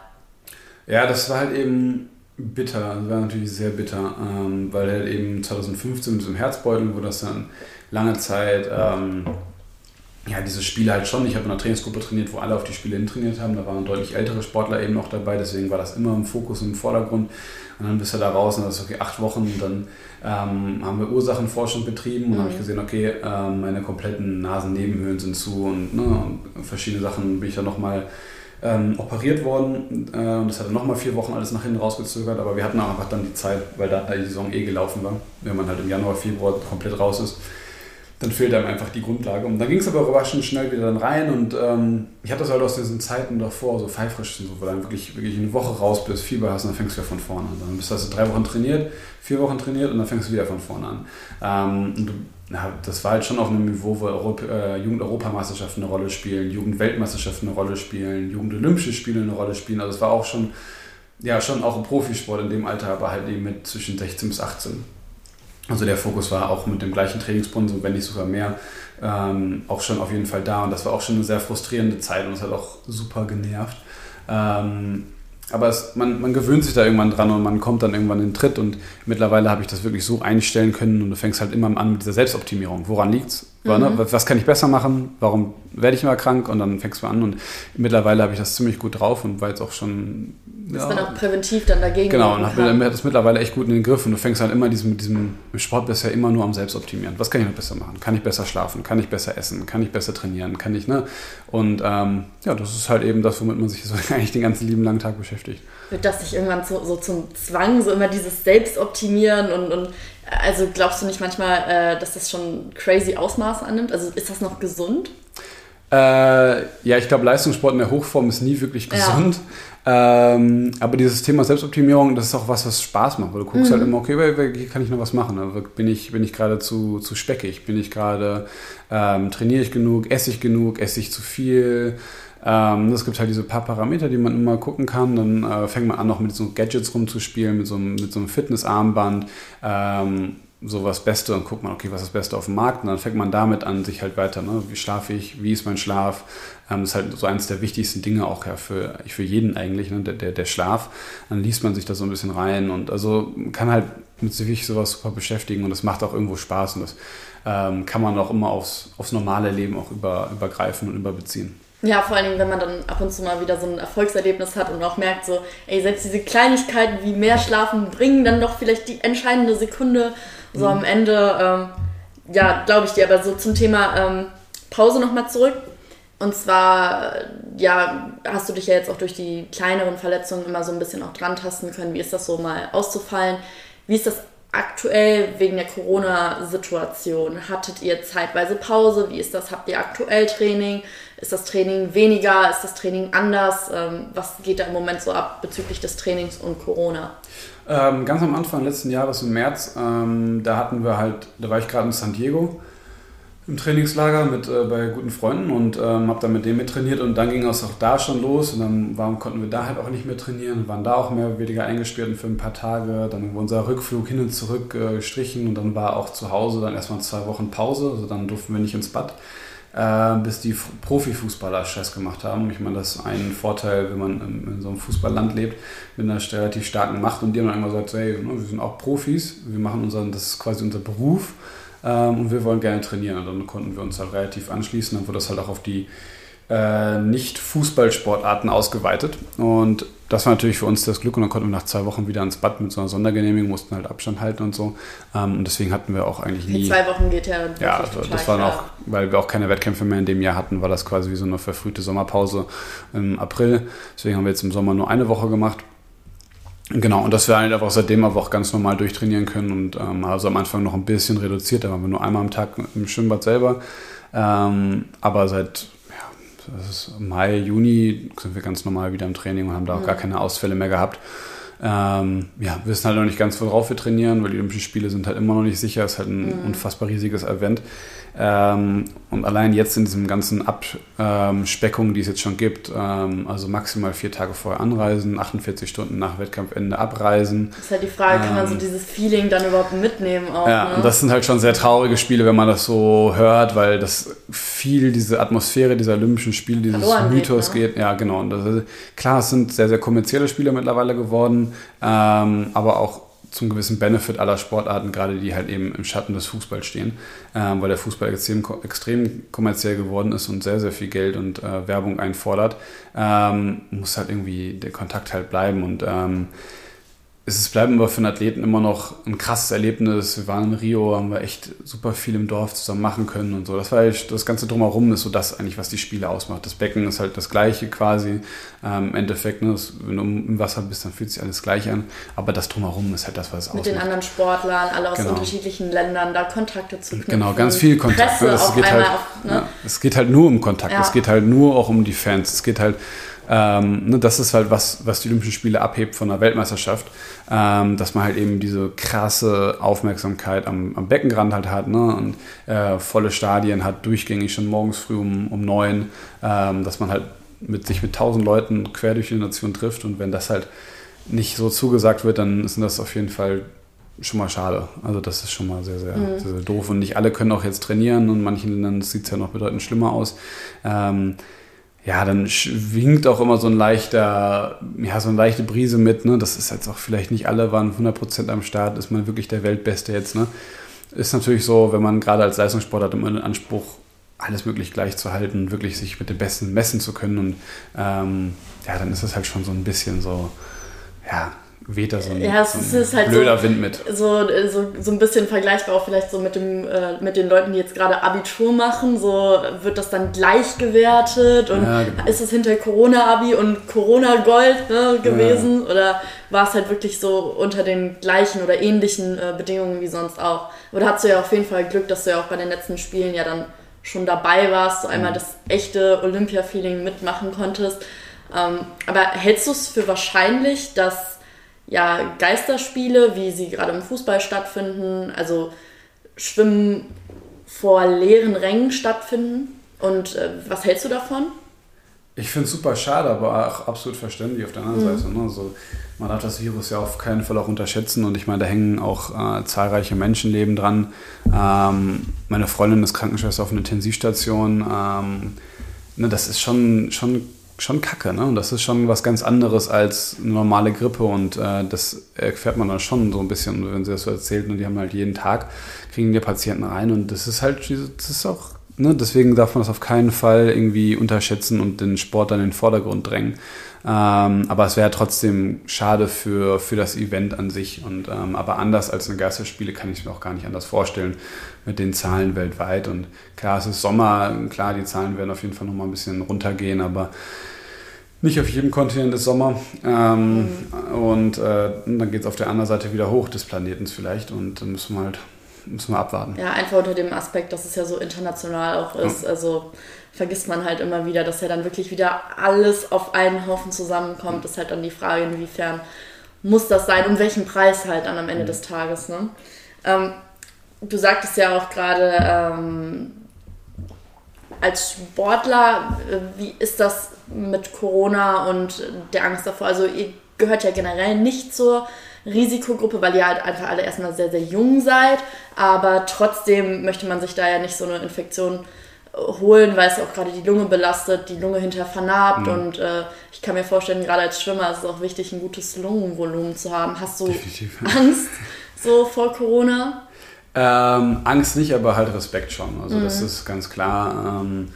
S2: Ja, das war halt eben bitter, das war natürlich sehr bitter, ähm, weil halt eben 2015 mit diesem Herzbeutel, wo das dann lange Zeit, ähm, ja, diese Spiele halt schon, ich habe in einer Trainingsgruppe trainiert, wo alle auf die Spiele hin trainiert haben, da waren deutlich ältere Sportler eben noch dabei, deswegen war das immer im Fokus und im Vordergrund. Und dann bist du da raus und das ist okay, acht Wochen und dann ähm, haben wir Ursachenforschung betrieben und mhm. habe ich gesehen, okay, ähm, meine kompletten Nasennebenhöhlen sind zu und, ne, und verschiedene Sachen bin ich dann nochmal ähm, operiert worden. Äh, und das hat dann nochmal vier Wochen alles nach hinten rausgezögert, aber wir hatten auch einfach dann die Zeit, weil da die Saison eh gelaufen war, wenn man halt im Januar, Februar komplett raus ist, dann fehlt einem einfach die Grundlage. Und dann ging es aber überraschend schnell wieder dann rein und ähm, ich hatte das halt aus diesen Zeiten davor, so pfeifrisch und so, wo dann wirklich, wirklich eine Woche raus bist, Fieber hast und dann fängst du ja von vorne an. Dann bist du also drei Wochen trainiert, vier Wochen trainiert und dann fängst du wieder von vorne an. Ähm, und du, na, das war halt schon auf einem Niveau, wo Europa, äh, Jugend-Europameisterschaften eine Rolle spielen, Jugend-Weltmeisterschaften eine Rolle spielen, Jugend-Olympische Spiele eine Rolle spielen. Also es war auch schon, ja, schon auch ein Profisport in dem Alter, aber halt eben mit zwischen 16 bis 18. Also der Fokus war auch mit dem gleichen Trainingspensum, wenn nicht sogar mehr, ähm, auch schon auf jeden Fall da. Und das war auch schon eine sehr frustrierende Zeit und es hat auch super genervt. Ähm, aber es, man, man gewöhnt sich da irgendwann dran und man kommt dann irgendwann in den Tritt und mittlerweile habe ich das wirklich so einstellen können und du fängst halt immer an mit dieser Selbstoptimierung. Woran liegt's? Ne, mhm. Was kann ich besser machen? Warum werde ich immer krank? Und dann fängst du an und mittlerweile habe ich das ziemlich gut drauf und war jetzt auch schon
S1: dass ja. man auch präventiv dann dagegen
S2: Genau, und hat, das mittlerweile echt gut in den Griff. Und du fängst halt immer diesem, mit diesem Sport bisher immer nur am Selbstoptimieren. Was kann ich noch besser machen? Kann ich besser schlafen? Kann ich besser essen? Kann ich besser trainieren? Kann ich, ne? Und ähm, ja, das ist halt eben das, womit man sich so eigentlich den ganzen lieben langen Tag beschäftigt.
S1: Wird das sich irgendwann so, so zum Zwang, so immer dieses Selbstoptimieren und, und also glaubst du nicht manchmal, äh, dass das schon crazy Ausmaße annimmt? Also ist das noch gesund?
S2: Äh, ja, ich glaube, Leistungssport in der Hochform ist nie wirklich gesund. Ja. Ähm, aber dieses Thema Selbstoptimierung, das ist auch was, was Spaß macht, weil du guckst halt mhm. halt immer, okay, hier kann ich noch was machen. Bin ich, bin ich gerade zu, zu speckig? Bin ich gerade, ähm, trainiere ich genug? Esse ich genug? Esse ich zu viel? Ähm, es gibt halt diese paar Parameter, die man immer gucken kann. Dann äh, fängt man an, noch mit so Gadgets rumzuspielen, mit so, mit so einem Fitnessarmband. Ähm, so was Beste und guckt man, okay, was ist das Beste auf dem Markt und dann fängt man damit an, sich halt weiter, ne? wie schlafe ich, wie ist mein Schlaf, ähm, das ist halt so eines der wichtigsten Dinge auch ja für, für jeden eigentlich, ne? der, der, der Schlaf, dann liest man sich da so ein bisschen rein und also kann halt mit sich sowas super beschäftigen und das macht auch irgendwo Spaß und das ähm, kann man auch immer aufs, aufs normale Leben auch über, übergreifen und überbeziehen.
S1: Ja, vor allen Dingen, wenn man dann ab und zu mal wieder so ein Erfolgserlebnis hat und auch merkt, so, ey, selbst diese Kleinigkeiten wie mehr Schlafen bringen dann doch vielleicht die entscheidende Sekunde so mhm. am Ende. Ähm, ja, glaube ich dir, aber so zum Thema ähm, Pause nochmal zurück. Und zwar, ja, hast du dich ja jetzt auch durch die kleineren Verletzungen immer so ein bisschen auch dran tasten können. Wie ist das so mal auszufallen? Wie ist das aktuell wegen der Corona-Situation? Hattet ihr zeitweise Pause? Wie ist das? Habt ihr aktuell Training? Ist das Training weniger? Ist das Training anders? Ähm, was geht da im Moment so ab bezüglich des Trainings und Corona?
S2: Ähm, ganz am Anfang letzten Jahres im März, ähm, da hatten wir halt, da war ich gerade in San Diego im Trainingslager mit äh, bei guten Freunden und ähm, habe dann mit denen mit trainiert und dann ging es auch da schon los und dann waren, konnten wir da halt auch nicht mehr trainieren, waren da auch mehr oder weniger eingesperrt für ein paar Tage. Dann war unser Rückflug hin und zurück äh, gestrichen und dann war auch zu Hause dann erstmal zwei Wochen Pause, also dann durften wir nicht ins Bad, äh, bis die Profifußballer Stress gemacht haben. Ich meine, das ist ein Vorteil, wenn man in, so einem Fußballland lebt, mit einer relativ starken Macht und die haben dann immer gesagt, hey, ne, wir sind auch Profis, wir machen unseren, das ist quasi unser Beruf ähm, und wir wollen gerne trainieren. Und dann konnten wir uns halt relativ anschließen. Dann wurde das halt auch auf die äh, Nicht-Fußballsportarten ausgeweitet. Und das war natürlich für uns das Glück. Und dann konnten wir nach zwei Wochen wieder ins Bad mit so einer Sondergenehmigung, mussten halt Abstand halten und so. Ähm, und deswegen hatten wir auch eigentlich nie.
S1: Die zwei Wochen geht ja.
S2: Ja, also das waren auch, weil wir auch keine Wettkämpfe mehr in dem Jahr hatten, war das quasi wie so eine verfrühte Sommerpause im April. Deswegen haben wir jetzt im Sommer nur eine Woche gemacht. Genau, und dass wir halt einfach seitdem aber auch ganz normal durchtrainieren können und ähm, also am Anfang noch ein bisschen reduziert, da waren wir nur einmal am Tag im Schwimmbad selber. Ähm, aber seit Mai, Juni sind wir ganz normal wieder im Training und haben da auch mhm. gar keine Ausfälle mehr gehabt. Ähm, ja, wir wissen halt noch nicht ganz, worauf wir trainieren, weil die Olympischen Spiele sind halt immer noch nicht sicher. Es ist halt ein mhm. unfassbar riesiges Event. Ähm, und allein jetzt in diesem ganzen Abspeckung, die es jetzt schon gibt, ähm, also maximal vier Tage vorher anreisen, 48 Stunden nach Wettkampfende abreisen.
S1: Das ist halt die Frage, kann man so ähm, dieses Feeling dann überhaupt mitnehmen auch?
S2: Ja, ne? und das sind halt schon sehr traurige Spiele, wenn man das so hört, weil das viel diese Atmosphäre dieser Olympischen Spiele, dieses Verloren Mythos geht, ne? geht. Ja, genau. Und das ist, klar, es sind sehr, sehr kommerzielle Spiele mittlerweile geworden, ähm, aber auch zum gewissen Benefit aller Sportarten, gerade die halt eben im Schatten des Fußballs stehen, ähm, weil der Fußball extrem, extrem kommerziell geworden ist und sehr, sehr viel Geld und äh, Werbung einfordert, ähm, muss halt irgendwie der Kontakt halt bleiben und ähm, es bleibt aber für einen Athleten immer noch ein krasses Erlebnis. Wir waren in Rio, haben wir echt super viel im Dorf zusammen machen können und so. Das war das Ganze drumherum ist so das eigentlich, was die Spiele ausmacht. Das Becken ist halt das Gleiche quasi. Ähm, Im Endeffekt, ne, das, wenn du im Wasser bist, dann fühlt sich alles gleich an. Aber das drumherum ist halt das, was es
S1: Mit ausmacht. Mit den anderen Sportlern, alle aus genau. unterschiedlichen Ländern, da Kontakte zu knüpfen.
S2: Genau, ganz viel Kontakt. Ne? Es, geht halt, auf, ne? ja, es geht halt nur um Kontakt. Ja. Es geht halt nur auch um die Fans. Es geht halt ähm, ne, das ist halt was, was die Olympischen Spiele abhebt von der Weltmeisterschaft, ähm, dass man halt eben diese krasse Aufmerksamkeit am, am Beckenrand halt hat ne, und äh, volle Stadien hat, durchgängig schon morgens früh um, um neun, ähm, dass man halt mit sich mit tausend Leuten quer durch die Nation trifft und wenn das halt nicht so zugesagt wird, dann ist das auf jeden Fall schon mal schade. Also das ist schon mal sehr, sehr, mhm. sehr, sehr, doof. Und nicht alle können auch jetzt trainieren und in manchen Ländern sieht es ja noch bedeutend schlimmer aus. Ähm, ja, dann schwingt auch immer so ein leichter, ja, so eine leichte Brise mit, ne? Das ist jetzt auch vielleicht nicht alle waren 100% am Start, ist man wirklich der Weltbeste jetzt, ne? Ist natürlich so, wenn man gerade als Leistungssport hat, immer den Anspruch, alles möglich gleich zu halten, wirklich sich mit dem Besten messen zu können und ähm, ja, dann ist es halt schon so ein bisschen so, ja, weht da so ein,
S1: ja, so ein halt blöder so, Wind mit. So, so, so ein bisschen vergleichbar auch vielleicht so mit, dem, äh, mit den Leuten, die jetzt gerade Abitur machen. So wird das dann gleich gewertet und ja, genau. ist es hinter Corona-Abi und Corona-Gold ne, gewesen? Ja. Oder war es halt wirklich so unter den gleichen oder ähnlichen äh, Bedingungen wie sonst auch? Aber da hast du ja auf jeden Fall Glück, dass du ja auch bei den letzten Spielen ja dann schon dabei warst, so einmal mhm. das echte Olympia-Feeling mitmachen konntest. Ähm, aber hältst du es für wahrscheinlich, dass ja, Geisterspiele, wie sie gerade im Fußball stattfinden, also Schwimmen vor leeren Rängen stattfinden. Und äh, was hältst du davon?
S2: Ich finde es super schade, aber auch absolut verständlich auf der anderen mhm. Seite. Ne? Also, man darf das Virus ja auf keinen Fall auch unterschätzen und ich meine, da hängen auch äh, zahlreiche Menschenleben dran. Ähm, meine Freundin ist Krankenschwester auf einer Intensivstation. Ähm, ne, das ist schon, schon schon kacke. Ne? Und das ist schon was ganz anderes als eine normale Grippe. Und äh, das erfährt man dann schon so ein bisschen, wenn sie das so erzählt. Und die haben halt jeden Tag, kriegen die Patienten rein. Und das ist halt, das ist auch, ne? deswegen darf man das auf keinen Fall irgendwie unterschätzen und den Sport dann in den Vordergrund drängen. Ähm, aber es wäre trotzdem schade für, für das Event an sich. Und, ähm, aber anders als eine Geisterspiele kann ich es mir auch gar nicht anders vorstellen mit den Zahlen weltweit. Und klar, es ist Sommer, klar, die Zahlen werden auf jeden Fall nochmal ein bisschen runtergehen, aber nicht auf jedem Kontinent ist Sommer. Ähm, mhm. Und äh, dann geht es auf der anderen Seite wieder hoch des Planetens vielleicht. Und dann müssen wir halt müssen wir abwarten.
S1: Ja, einfach unter dem Aspekt, dass es ja so international auch ist. Ja. Also vergisst man halt immer wieder, dass ja dann wirklich wieder alles auf einen Haufen zusammenkommt. Das ist halt dann die Frage, inwiefern muss das sein, um welchen Preis halt dann am Ende des Tages. Ne? Ähm, du sagtest ja auch gerade, ähm, als Sportler, äh, wie ist das mit Corona und der Angst davor? Also ihr gehört ja generell nicht zur Risikogruppe, weil ihr halt einfach alle erstmal sehr, sehr jung seid, aber trotzdem möchte man sich da ja nicht so eine Infektion holen, weil es auch gerade die Lunge belastet, die Lunge hinterher vernarbt mhm. und äh, ich kann mir vorstellen, gerade als Schwimmer ist es auch wichtig, ein gutes Lungenvolumen zu haben. Hast du Definitiv. Angst so vor Corona?
S2: Ähm, Angst nicht, aber halt Respekt schon. Also mhm. das ist ganz klar. Ähm,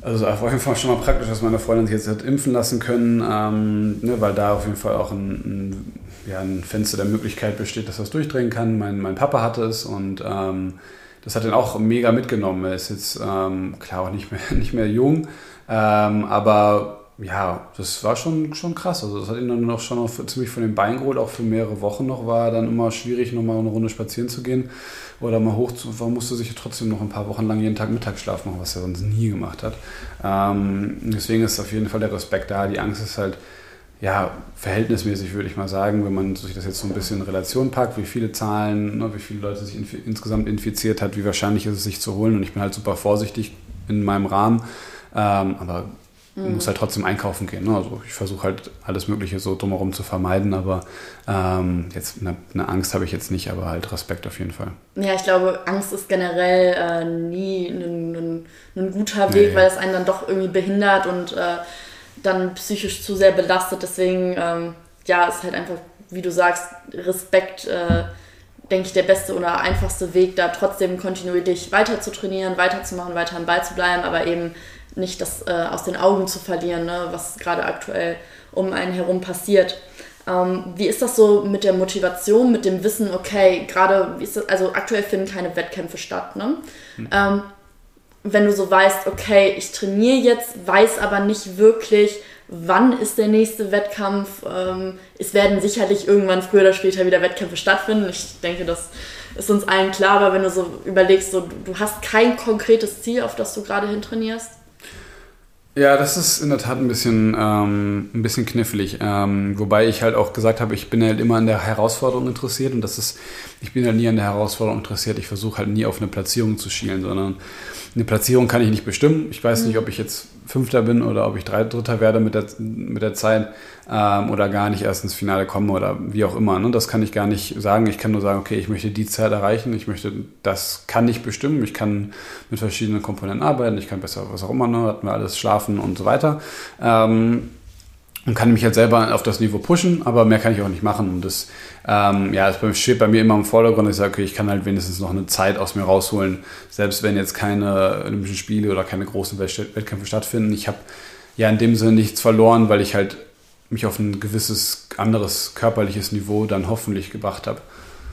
S2: also auf jeden Fall schon mal praktisch, dass meine Freundin sich jetzt hat impfen lassen können, ähm, ne, weil da auf jeden Fall auch ein, ein, ja, ein, Fenster der Möglichkeit besteht, dass das durchdrehen kann. Mein, mein Papa hatte es und ähm, das hat ihn auch mega mitgenommen. Er ist jetzt ähm, klar auch nicht mehr, nicht mehr jung, ähm, aber ja, das war schon, schon krass. Also das hat ihn dann noch schon auf, ziemlich von den Beinen geholt. Auch für mehrere Wochen noch war dann immer schwierig, nochmal eine Runde spazieren zu gehen. Oder mal hoch zu, musste sich trotzdem noch ein paar Wochen lang jeden Tag Mittagsschlaf machen, was er sonst nie gemacht hat. Ähm, deswegen ist auf jeden Fall der Respekt da. Die Angst ist halt, ja, verhältnismäßig würde ich mal sagen, wenn man sich das jetzt so ein bisschen in Relation packt, wie viele Zahlen, ne, wie viele Leute sich inf insgesamt infiziert hat, wie wahrscheinlich ist es, sich zu holen. Und ich bin halt super vorsichtig in meinem Rahmen. Ähm, aber mhm. muss halt trotzdem einkaufen gehen. Ne? Also ich versuche halt alles Mögliche so drumherum zu vermeiden, aber ähm, jetzt eine, eine Angst habe ich jetzt nicht, aber halt Respekt auf jeden Fall.
S1: Ja, ich glaube, Angst ist generell äh, nie ein guter Weg, nee. weil es einen dann doch irgendwie behindert und äh, dann psychisch zu sehr belastet. Deswegen, ähm, ja, ist halt einfach, wie du sagst, Respekt. Äh, denke ich, der beste oder einfachste Weg, da trotzdem kontinuierlich weiter zu trainieren, weiterzumachen, weiter am Ball zu bleiben, aber eben nicht das äh, aus den Augen zu verlieren, ne, was gerade aktuell um einen herum passiert. Ähm, wie ist das so mit der Motivation, mit dem Wissen, okay, gerade, also aktuell finden keine Wettkämpfe statt, ne? Mhm. Ähm, wenn du so weißt, okay, ich trainiere jetzt, weiß aber nicht wirklich, wann ist der nächste Wettkampf. Ähm, es werden sicherlich irgendwann früher oder später wieder Wettkämpfe stattfinden. Ich denke, das ist uns allen klar, aber wenn du so überlegst, so, du hast kein konkretes Ziel, auf das du gerade hin trainierst.
S2: Ja, das ist in der Tat ein bisschen, ähm, ein bisschen knifflig. Ähm, wobei ich halt auch gesagt habe, ich bin halt immer an der Herausforderung interessiert und das ist, ich bin halt nie an der Herausforderung interessiert. Ich versuche halt nie auf eine Platzierung zu schielen, sondern eine Platzierung kann ich nicht bestimmen. Ich weiß mhm. nicht, ob ich jetzt Fünfter bin oder ob ich Dritter werde mit der, mit der Zeit ähm, oder gar nicht erst ins Finale komme oder wie auch immer. Ne? Das kann ich gar nicht sagen. Ich kann nur sagen, okay, ich möchte die Zeit erreichen. Ich möchte, das kann ich bestimmen. Ich kann mit verschiedenen Komponenten arbeiten. Ich kann besser, was auch immer, ne? hatten wir alles, schlafen und so weiter. Ähm, und kann mich halt selber auf das Niveau pushen, aber mehr kann ich auch nicht machen. Und das ähm, ja, es steht bei mir immer im Vordergrund. Ich sage, okay, ich kann halt wenigstens noch eine Zeit aus mir rausholen, selbst wenn jetzt keine Olympischen Spiele oder keine großen Wettkämpfe stattfinden. Ich habe ja in dem Sinne nichts verloren, weil ich halt mich auf ein gewisses anderes körperliches Niveau dann hoffentlich gebracht habe.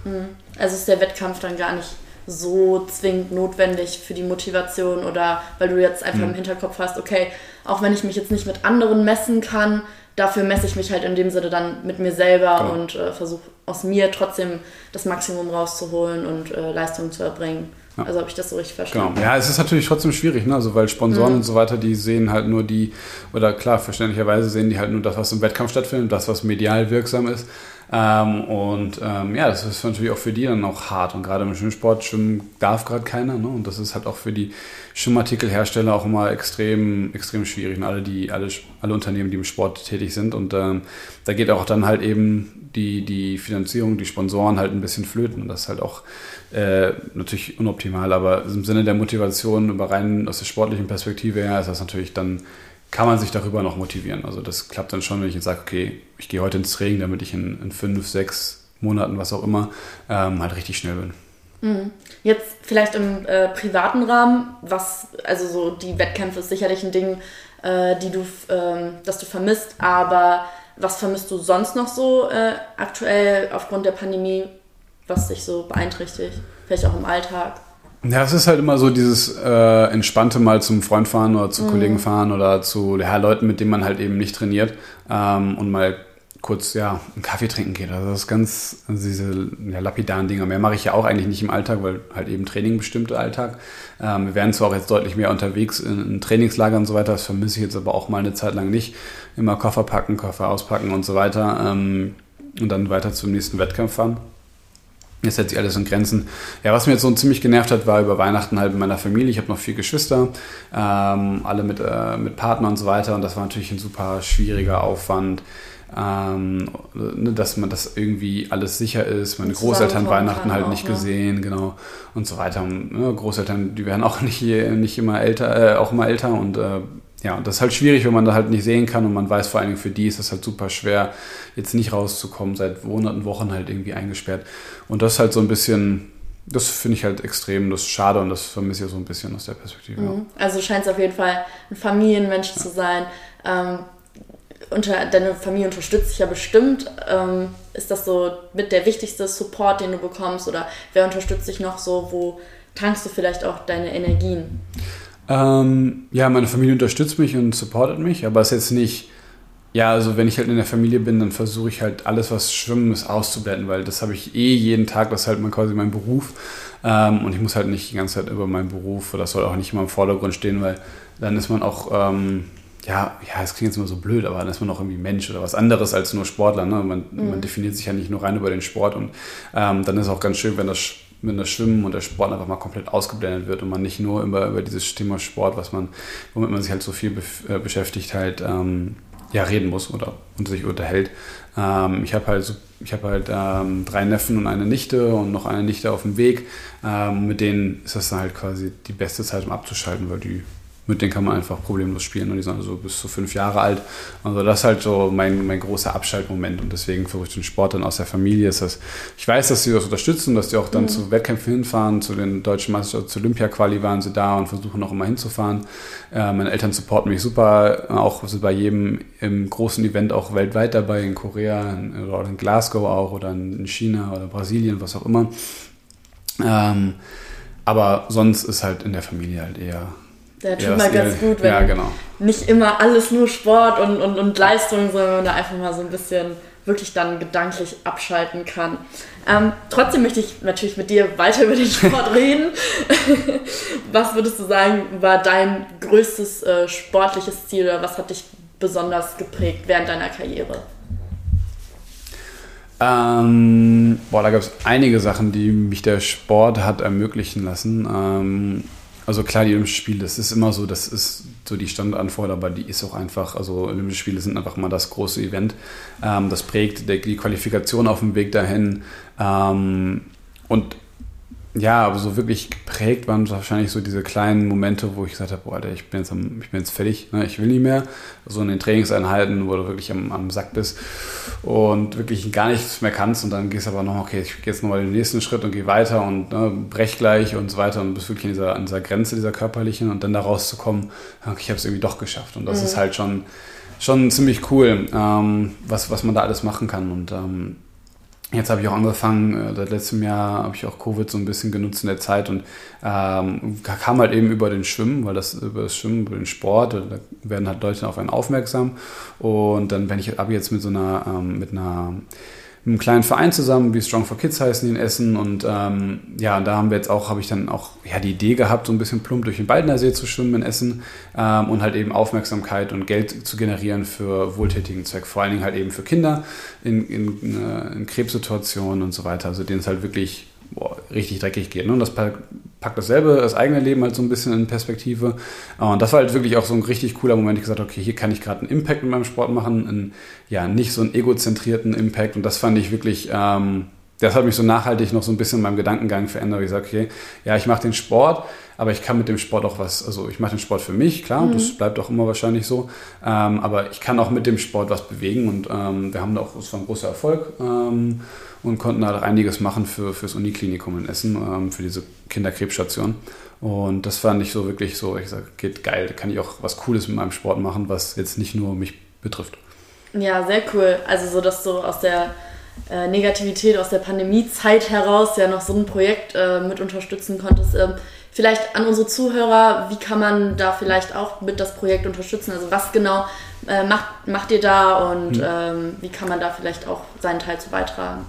S1: Hm. Also ist der Wettkampf dann gar nicht so zwingend notwendig für die Motivation oder weil du jetzt einfach mhm. im Hinterkopf hast, okay, auch wenn ich mich jetzt nicht mit anderen messen kann, dafür messe ich mich halt in dem Sinne dann mit mir selber genau. und äh, versuche aus mir trotzdem das Maximum rauszuholen und äh, Leistung zu erbringen. Ja. Also habe ich das so richtig verstanden.
S2: Genau. Ja, es ist natürlich trotzdem schwierig, ne? Also weil Sponsoren mhm. und so weiter, die sehen halt nur die, oder klar, verständlicherweise sehen die halt nur das, was im Wettkampf stattfindet, das, was medial wirksam ist. Ähm, und ähm, ja, das ist natürlich auch für die dann auch hart. Und gerade im Schwimmsport schwimmen darf gerade keiner. Ne? Und das ist halt auch für die Schwimmartikelhersteller auch immer extrem, extrem schwierig. Und alle, die, alle, alle Unternehmen, die im Sport tätig sind. Und ähm, da geht auch dann halt eben die, die Finanzierung, die Sponsoren halt ein bisschen flöten. Und das ist halt auch äh, natürlich unoptimal. Aber im Sinne der Motivation, über rein aus der sportlichen Perspektive her, ist das natürlich dann kann man sich darüber noch motivieren. Also das klappt dann schon, wenn ich jetzt sage, okay, ich gehe heute ins Training, damit ich in, in fünf, sechs Monaten, was auch immer, ähm, halt richtig schnell bin.
S1: Mhm. Jetzt vielleicht im äh, privaten Rahmen, was, also so die Wettkämpfe ist sicherlich ein Ding, äh, die du, äh, das du vermisst, aber was vermisst du sonst noch so äh, aktuell aufgrund der Pandemie, was dich so beeinträchtigt? Vielleicht auch im Alltag?
S2: Ja, es ist halt immer so dieses äh, entspannte mal zum Freund fahren oder zu mhm. Kollegen fahren oder zu ja, Leuten, mit denen man halt eben nicht trainiert ähm, und mal kurz ja einen Kaffee trinken geht. Also das ist ganz also diese ja, lapidaren Dinger. Mehr mache ich ja auch eigentlich nicht im Alltag, weil halt eben Training bestimmte Alltag. Ähm, wir werden zwar auch jetzt deutlich mehr unterwegs in, in Trainingslager und so weiter. Das vermisse ich jetzt aber auch mal eine Zeit lang nicht. Immer Koffer packen, Koffer auspacken und so weiter ähm, und dann weiter zum nächsten Wettkampf fahren. Jetzt hält sich alles in Grenzen. Ja, was mir jetzt so ziemlich genervt hat, war über Weihnachten halt in meiner Familie. Ich habe noch vier Geschwister, ähm, alle mit, äh, mit Partnern und so weiter. Und das war natürlich ein super schwieriger Aufwand, ähm, ne, dass man das irgendwie alles sicher ist. Meine Großeltern Weihnachten halt nicht auch, ne? gesehen, genau und so weiter. Und, ne, Großeltern, die werden auch nicht, nicht immer älter, äh, auch immer älter und äh, ja, das ist halt schwierig, wenn man da halt nicht sehen kann und man weiß vor allen Dingen, für die ist es halt super schwer, jetzt nicht rauszukommen, seit Monaten, Wochen halt irgendwie eingesperrt. Und das ist halt so ein bisschen, das finde ich halt extrem, das ist schade und das vermisse ich so ein bisschen aus der Perspektive. Mhm.
S1: Also scheint es auf jeden Fall ein Familienmensch ja. zu sein. Ähm, unter, deine Familie unterstützt dich ja bestimmt. Ähm, ist das so mit der wichtigste Support, den du bekommst? Oder wer unterstützt dich noch so? Wo tankst du vielleicht auch deine Energien?
S2: Ähm, ja, meine Familie unterstützt mich und supportet mich, aber es ist jetzt nicht, ja, also wenn ich halt in der Familie bin, dann versuche ich halt alles, was Schwimmen ist, auszublenden, weil das habe ich eh jeden Tag, das ist halt quasi mein Beruf. Ähm, und ich muss halt nicht die ganze Zeit über meinen Beruf, oder das soll auch nicht immer im Vordergrund stehen, weil dann ist man auch, ähm, ja, ja, es klingt jetzt immer so blöd, aber dann ist man auch irgendwie Mensch oder was anderes als nur Sportler. Ne? Man, mhm. man definiert sich ja nicht nur rein über den Sport und ähm, dann ist es auch ganz schön, wenn das, wenn das Schwimmen und der Sport einfach mal komplett ausgeblendet wird und man nicht nur über, über dieses Thema Sport, was man, womit man sich halt so viel be äh, beschäftigt, halt ähm, ja, reden muss oder und sich unterhält. Ähm, ich habe halt, ich hab halt ähm, drei Neffen und eine Nichte und noch eine Nichte auf dem Weg. Ähm, mit denen ist das dann halt quasi die beste Zeit, um abzuschalten, weil die mit denen kann man einfach problemlos spielen und die sind also bis zu fünf Jahre alt. Also das ist halt so mein, mein großer Abschaltmoment und deswegen versuche ich den Sport dann aus der Familie. Ist das, ich weiß, dass sie das unterstützen, dass die auch dann mhm. zu Wettkämpfen hinfahren, zu den deutschen Meisterschaften, zu Olympia-Quali waren sie da und versuchen noch immer hinzufahren. Äh, meine Eltern supporten mich super, auch sind bei jedem im großen Event auch weltweit dabei, in Korea in, oder in Glasgow auch oder in China oder Brasilien, was auch immer. Ähm, aber sonst ist halt in der Familie halt eher
S1: der tut ja, mal ganz gut, wenn ja, genau. nicht immer alles nur Sport und, und, und Leistung, sondern man da einfach mal so ein bisschen wirklich dann gedanklich abschalten kann. Ähm, trotzdem möchte ich natürlich mit dir weiter über den Sport reden. was würdest du sagen, war dein größtes äh, sportliches Ziel oder was hat dich besonders geprägt während deiner Karriere?
S2: Ähm, boah, da gab es einige Sachen, die mich der Sport hat ermöglichen lassen. Ähm, also klar, die Olympischen Spiele, das ist immer so, das ist so die Standanforderung, aber die ist auch einfach, also Olympische Spiele sind einfach mal das große Event. Ähm, das prägt die Qualifikation auf dem Weg dahin. Ähm, und ja, aber so wirklich geprägt waren wahrscheinlich so diese kleinen Momente, wo ich gesagt habe, boah, Alter, ich bin jetzt, am, ich bin jetzt fertig, ne, ich will nicht mehr. So in den Trainingseinheiten, wo du wirklich am, am Sack bist und wirklich gar nichts mehr kannst. Und dann gehst du aber noch, okay, ich gehe jetzt nochmal den nächsten Schritt und gehe weiter und ne, brech gleich und so weiter und bist wirklich an dieser, an dieser Grenze, dieser körperlichen. Und dann da rauszukommen, okay, ich habe es irgendwie doch geschafft. Und das mhm. ist halt schon, schon ziemlich cool, ähm, was, was man da alles machen kann. Und ähm, Jetzt habe ich auch angefangen, äh, seit letztem Jahr habe ich auch Covid so ein bisschen genutzt in der Zeit und ähm, kam halt eben über den Schwimmen, weil das über das Schwimmen, über den Sport, da werden halt Leute auf einen aufmerksam. Und dann bin ich ab jetzt mit so einer, ähm, mit einer einem kleinen Verein zusammen, wie Strong for Kids heißen die in Essen. Und ähm, ja, da haben wir jetzt auch, habe ich dann auch ja, die Idee gehabt, so ein bisschen plump durch den Baldener See zu schwimmen in Essen ähm, und halt eben Aufmerksamkeit und Geld zu generieren für wohltätigen Zweck. Vor allen Dingen halt eben für Kinder in, in, in Krebssituationen und so weiter. Also denen es halt wirklich boah, richtig dreckig geht. Ne? Und das packt dasselbe, das eigene Leben halt so ein bisschen in Perspektive. Und das war halt wirklich auch so ein richtig cooler Moment. Ich gesagt, okay, hier kann ich gerade einen Impact mit meinem Sport machen, einen, ja, nicht so einen egozentrierten Impact. Und das fand ich wirklich, ähm, das hat mich so nachhaltig noch so ein bisschen in meinem Gedankengang verändert. Ich sage, okay, ja, ich mache den Sport, aber ich kann mit dem Sport auch was, also ich mache den Sport für mich, klar, mhm. das bleibt auch immer wahrscheinlich so, ähm, aber ich kann auch mit dem Sport was bewegen und ähm, wir haben da auch, es war ein großer Erfolg ähm, und konnten da einiges machen für, fürs Uniklinikum in Essen, ähm, für diese Kinderkrebsstation. Und das fand ich so wirklich so, ich sage, geht geil, da kann ich auch was Cooles mit meinem Sport machen, was jetzt nicht nur mich betrifft.
S1: Ja, sehr cool. Also so, dass du aus der äh, Negativität, aus der Pandemiezeit heraus ja noch so ein Projekt äh, mit unterstützen konntest. Ähm, vielleicht an unsere Zuhörer, wie kann man da vielleicht auch mit das Projekt unterstützen? Also was genau äh, macht, macht ihr da und hm. ähm, wie kann man da vielleicht auch seinen Teil zu beitragen?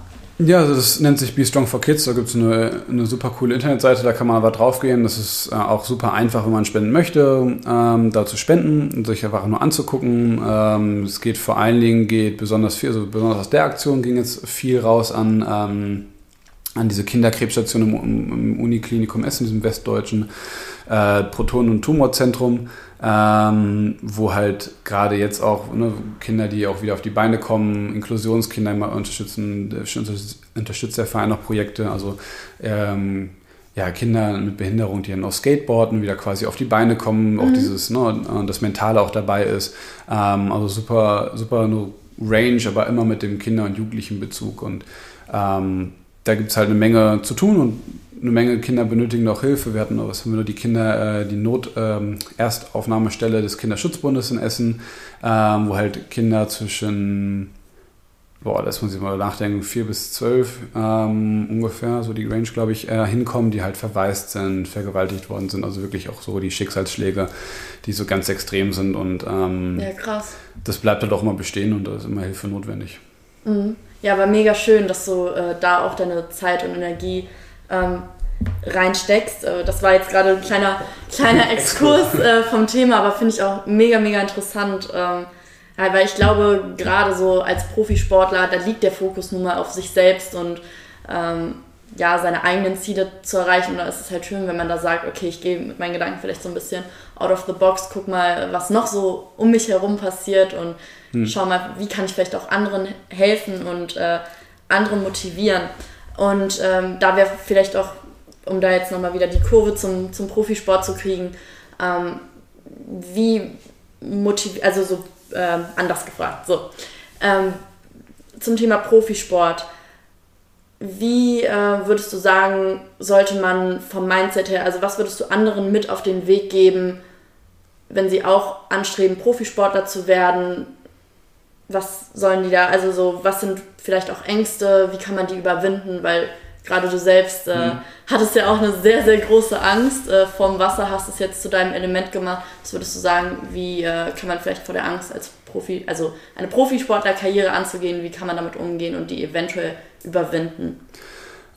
S2: Ja, also das nennt sich Be Strong for Kids. Da gibt es eine, eine super coole Internetseite, da kann man aber draufgehen. Das ist äh, auch super einfach, wenn man spenden möchte, ähm, da zu spenden und sich einfach nur anzugucken. Ähm, es geht vor allen Dingen, geht besonders viel, also besonders aus der Aktion ging jetzt viel raus an, ähm, an diese Kinderkrebsstation im, im Uniklinikum Essen, diesem westdeutschen äh, Protonen- und Tumorzentrum ähm, wo halt gerade jetzt auch ne, Kinder, die auch wieder auf die Beine kommen, Inklusionskinder immer unterstützen, unterstützt der Verein auch Projekte, also ähm, ja, Kinder mit Behinderung, die dann auf Skateboarden wieder quasi auf die Beine kommen, mhm. auch dieses, ne, das Mentale auch dabei ist. Ähm, also super, super nur Range, aber immer mit dem Kinder- und Jugendlichenbezug. Und ähm, da gibt es halt eine Menge zu tun und eine Menge Kinder benötigen noch Hilfe. Wir hatten noch, was haben wir nur, die Kinder, äh, die Not-Erstaufnahmestelle ähm, des Kinderschutzbundes in Essen, ähm, wo halt Kinder zwischen, boah, das muss ich mal nachdenken, vier bis zwölf ähm, ungefähr, so die Range, glaube ich, äh, hinkommen, die halt verwaist sind, vergewaltigt worden sind. Also wirklich auch so die Schicksalsschläge, die so ganz extrem sind. Und ähm,
S1: ja, krass.
S2: das bleibt halt auch immer bestehen und da ist immer Hilfe notwendig.
S1: Mhm. Ja, aber mega schön, dass du äh, da auch deine Zeit und Energie ähm, reinsteckst. Äh, das war jetzt gerade ein kleiner, kleiner Exkurs äh, vom Thema, aber finde ich auch mega, mega interessant. Ähm, weil ich glaube, gerade so als Profisportler, da liegt der Fokus nun mal auf sich selbst und ähm, ja, seine eigenen Ziele zu erreichen. Und da ist es halt schön, wenn man da sagt, okay, ich gehe mit meinen Gedanken vielleicht so ein bisschen out of the box, guck mal, was noch so um mich herum passiert und hm. schau mal, wie kann ich vielleicht auch anderen helfen und äh, andere motivieren. Und ähm, da wäre vielleicht auch, um da jetzt nochmal wieder die Kurve zum, zum Profisport zu kriegen, ähm, wie motiviert, also so ähm, anders gefragt, so. Ähm, zum Thema Profisport wie äh, würdest du sagen, sollte man vom Mindset her, also was würdest du anderen mit auf den Weg geben, wenn sie auch anstreben, Profisportler zu werden? Was sollen die da, also so, was sind vielleicht auch Ängste, wie kann man die überwinden? Weil gerade du selbst äh, mhm. hattest ja auch eine sehr, sehr große Angst äh, vorm Wasser, hast es jetzt zu deinem Element gemacht. Was würdest du sagen, wie äh, kann man vielleicht vor der Angst als Profi, also eine Profisportlerkarriere anzugehen, wie kann man damit umgehen und die eventuell überwinden?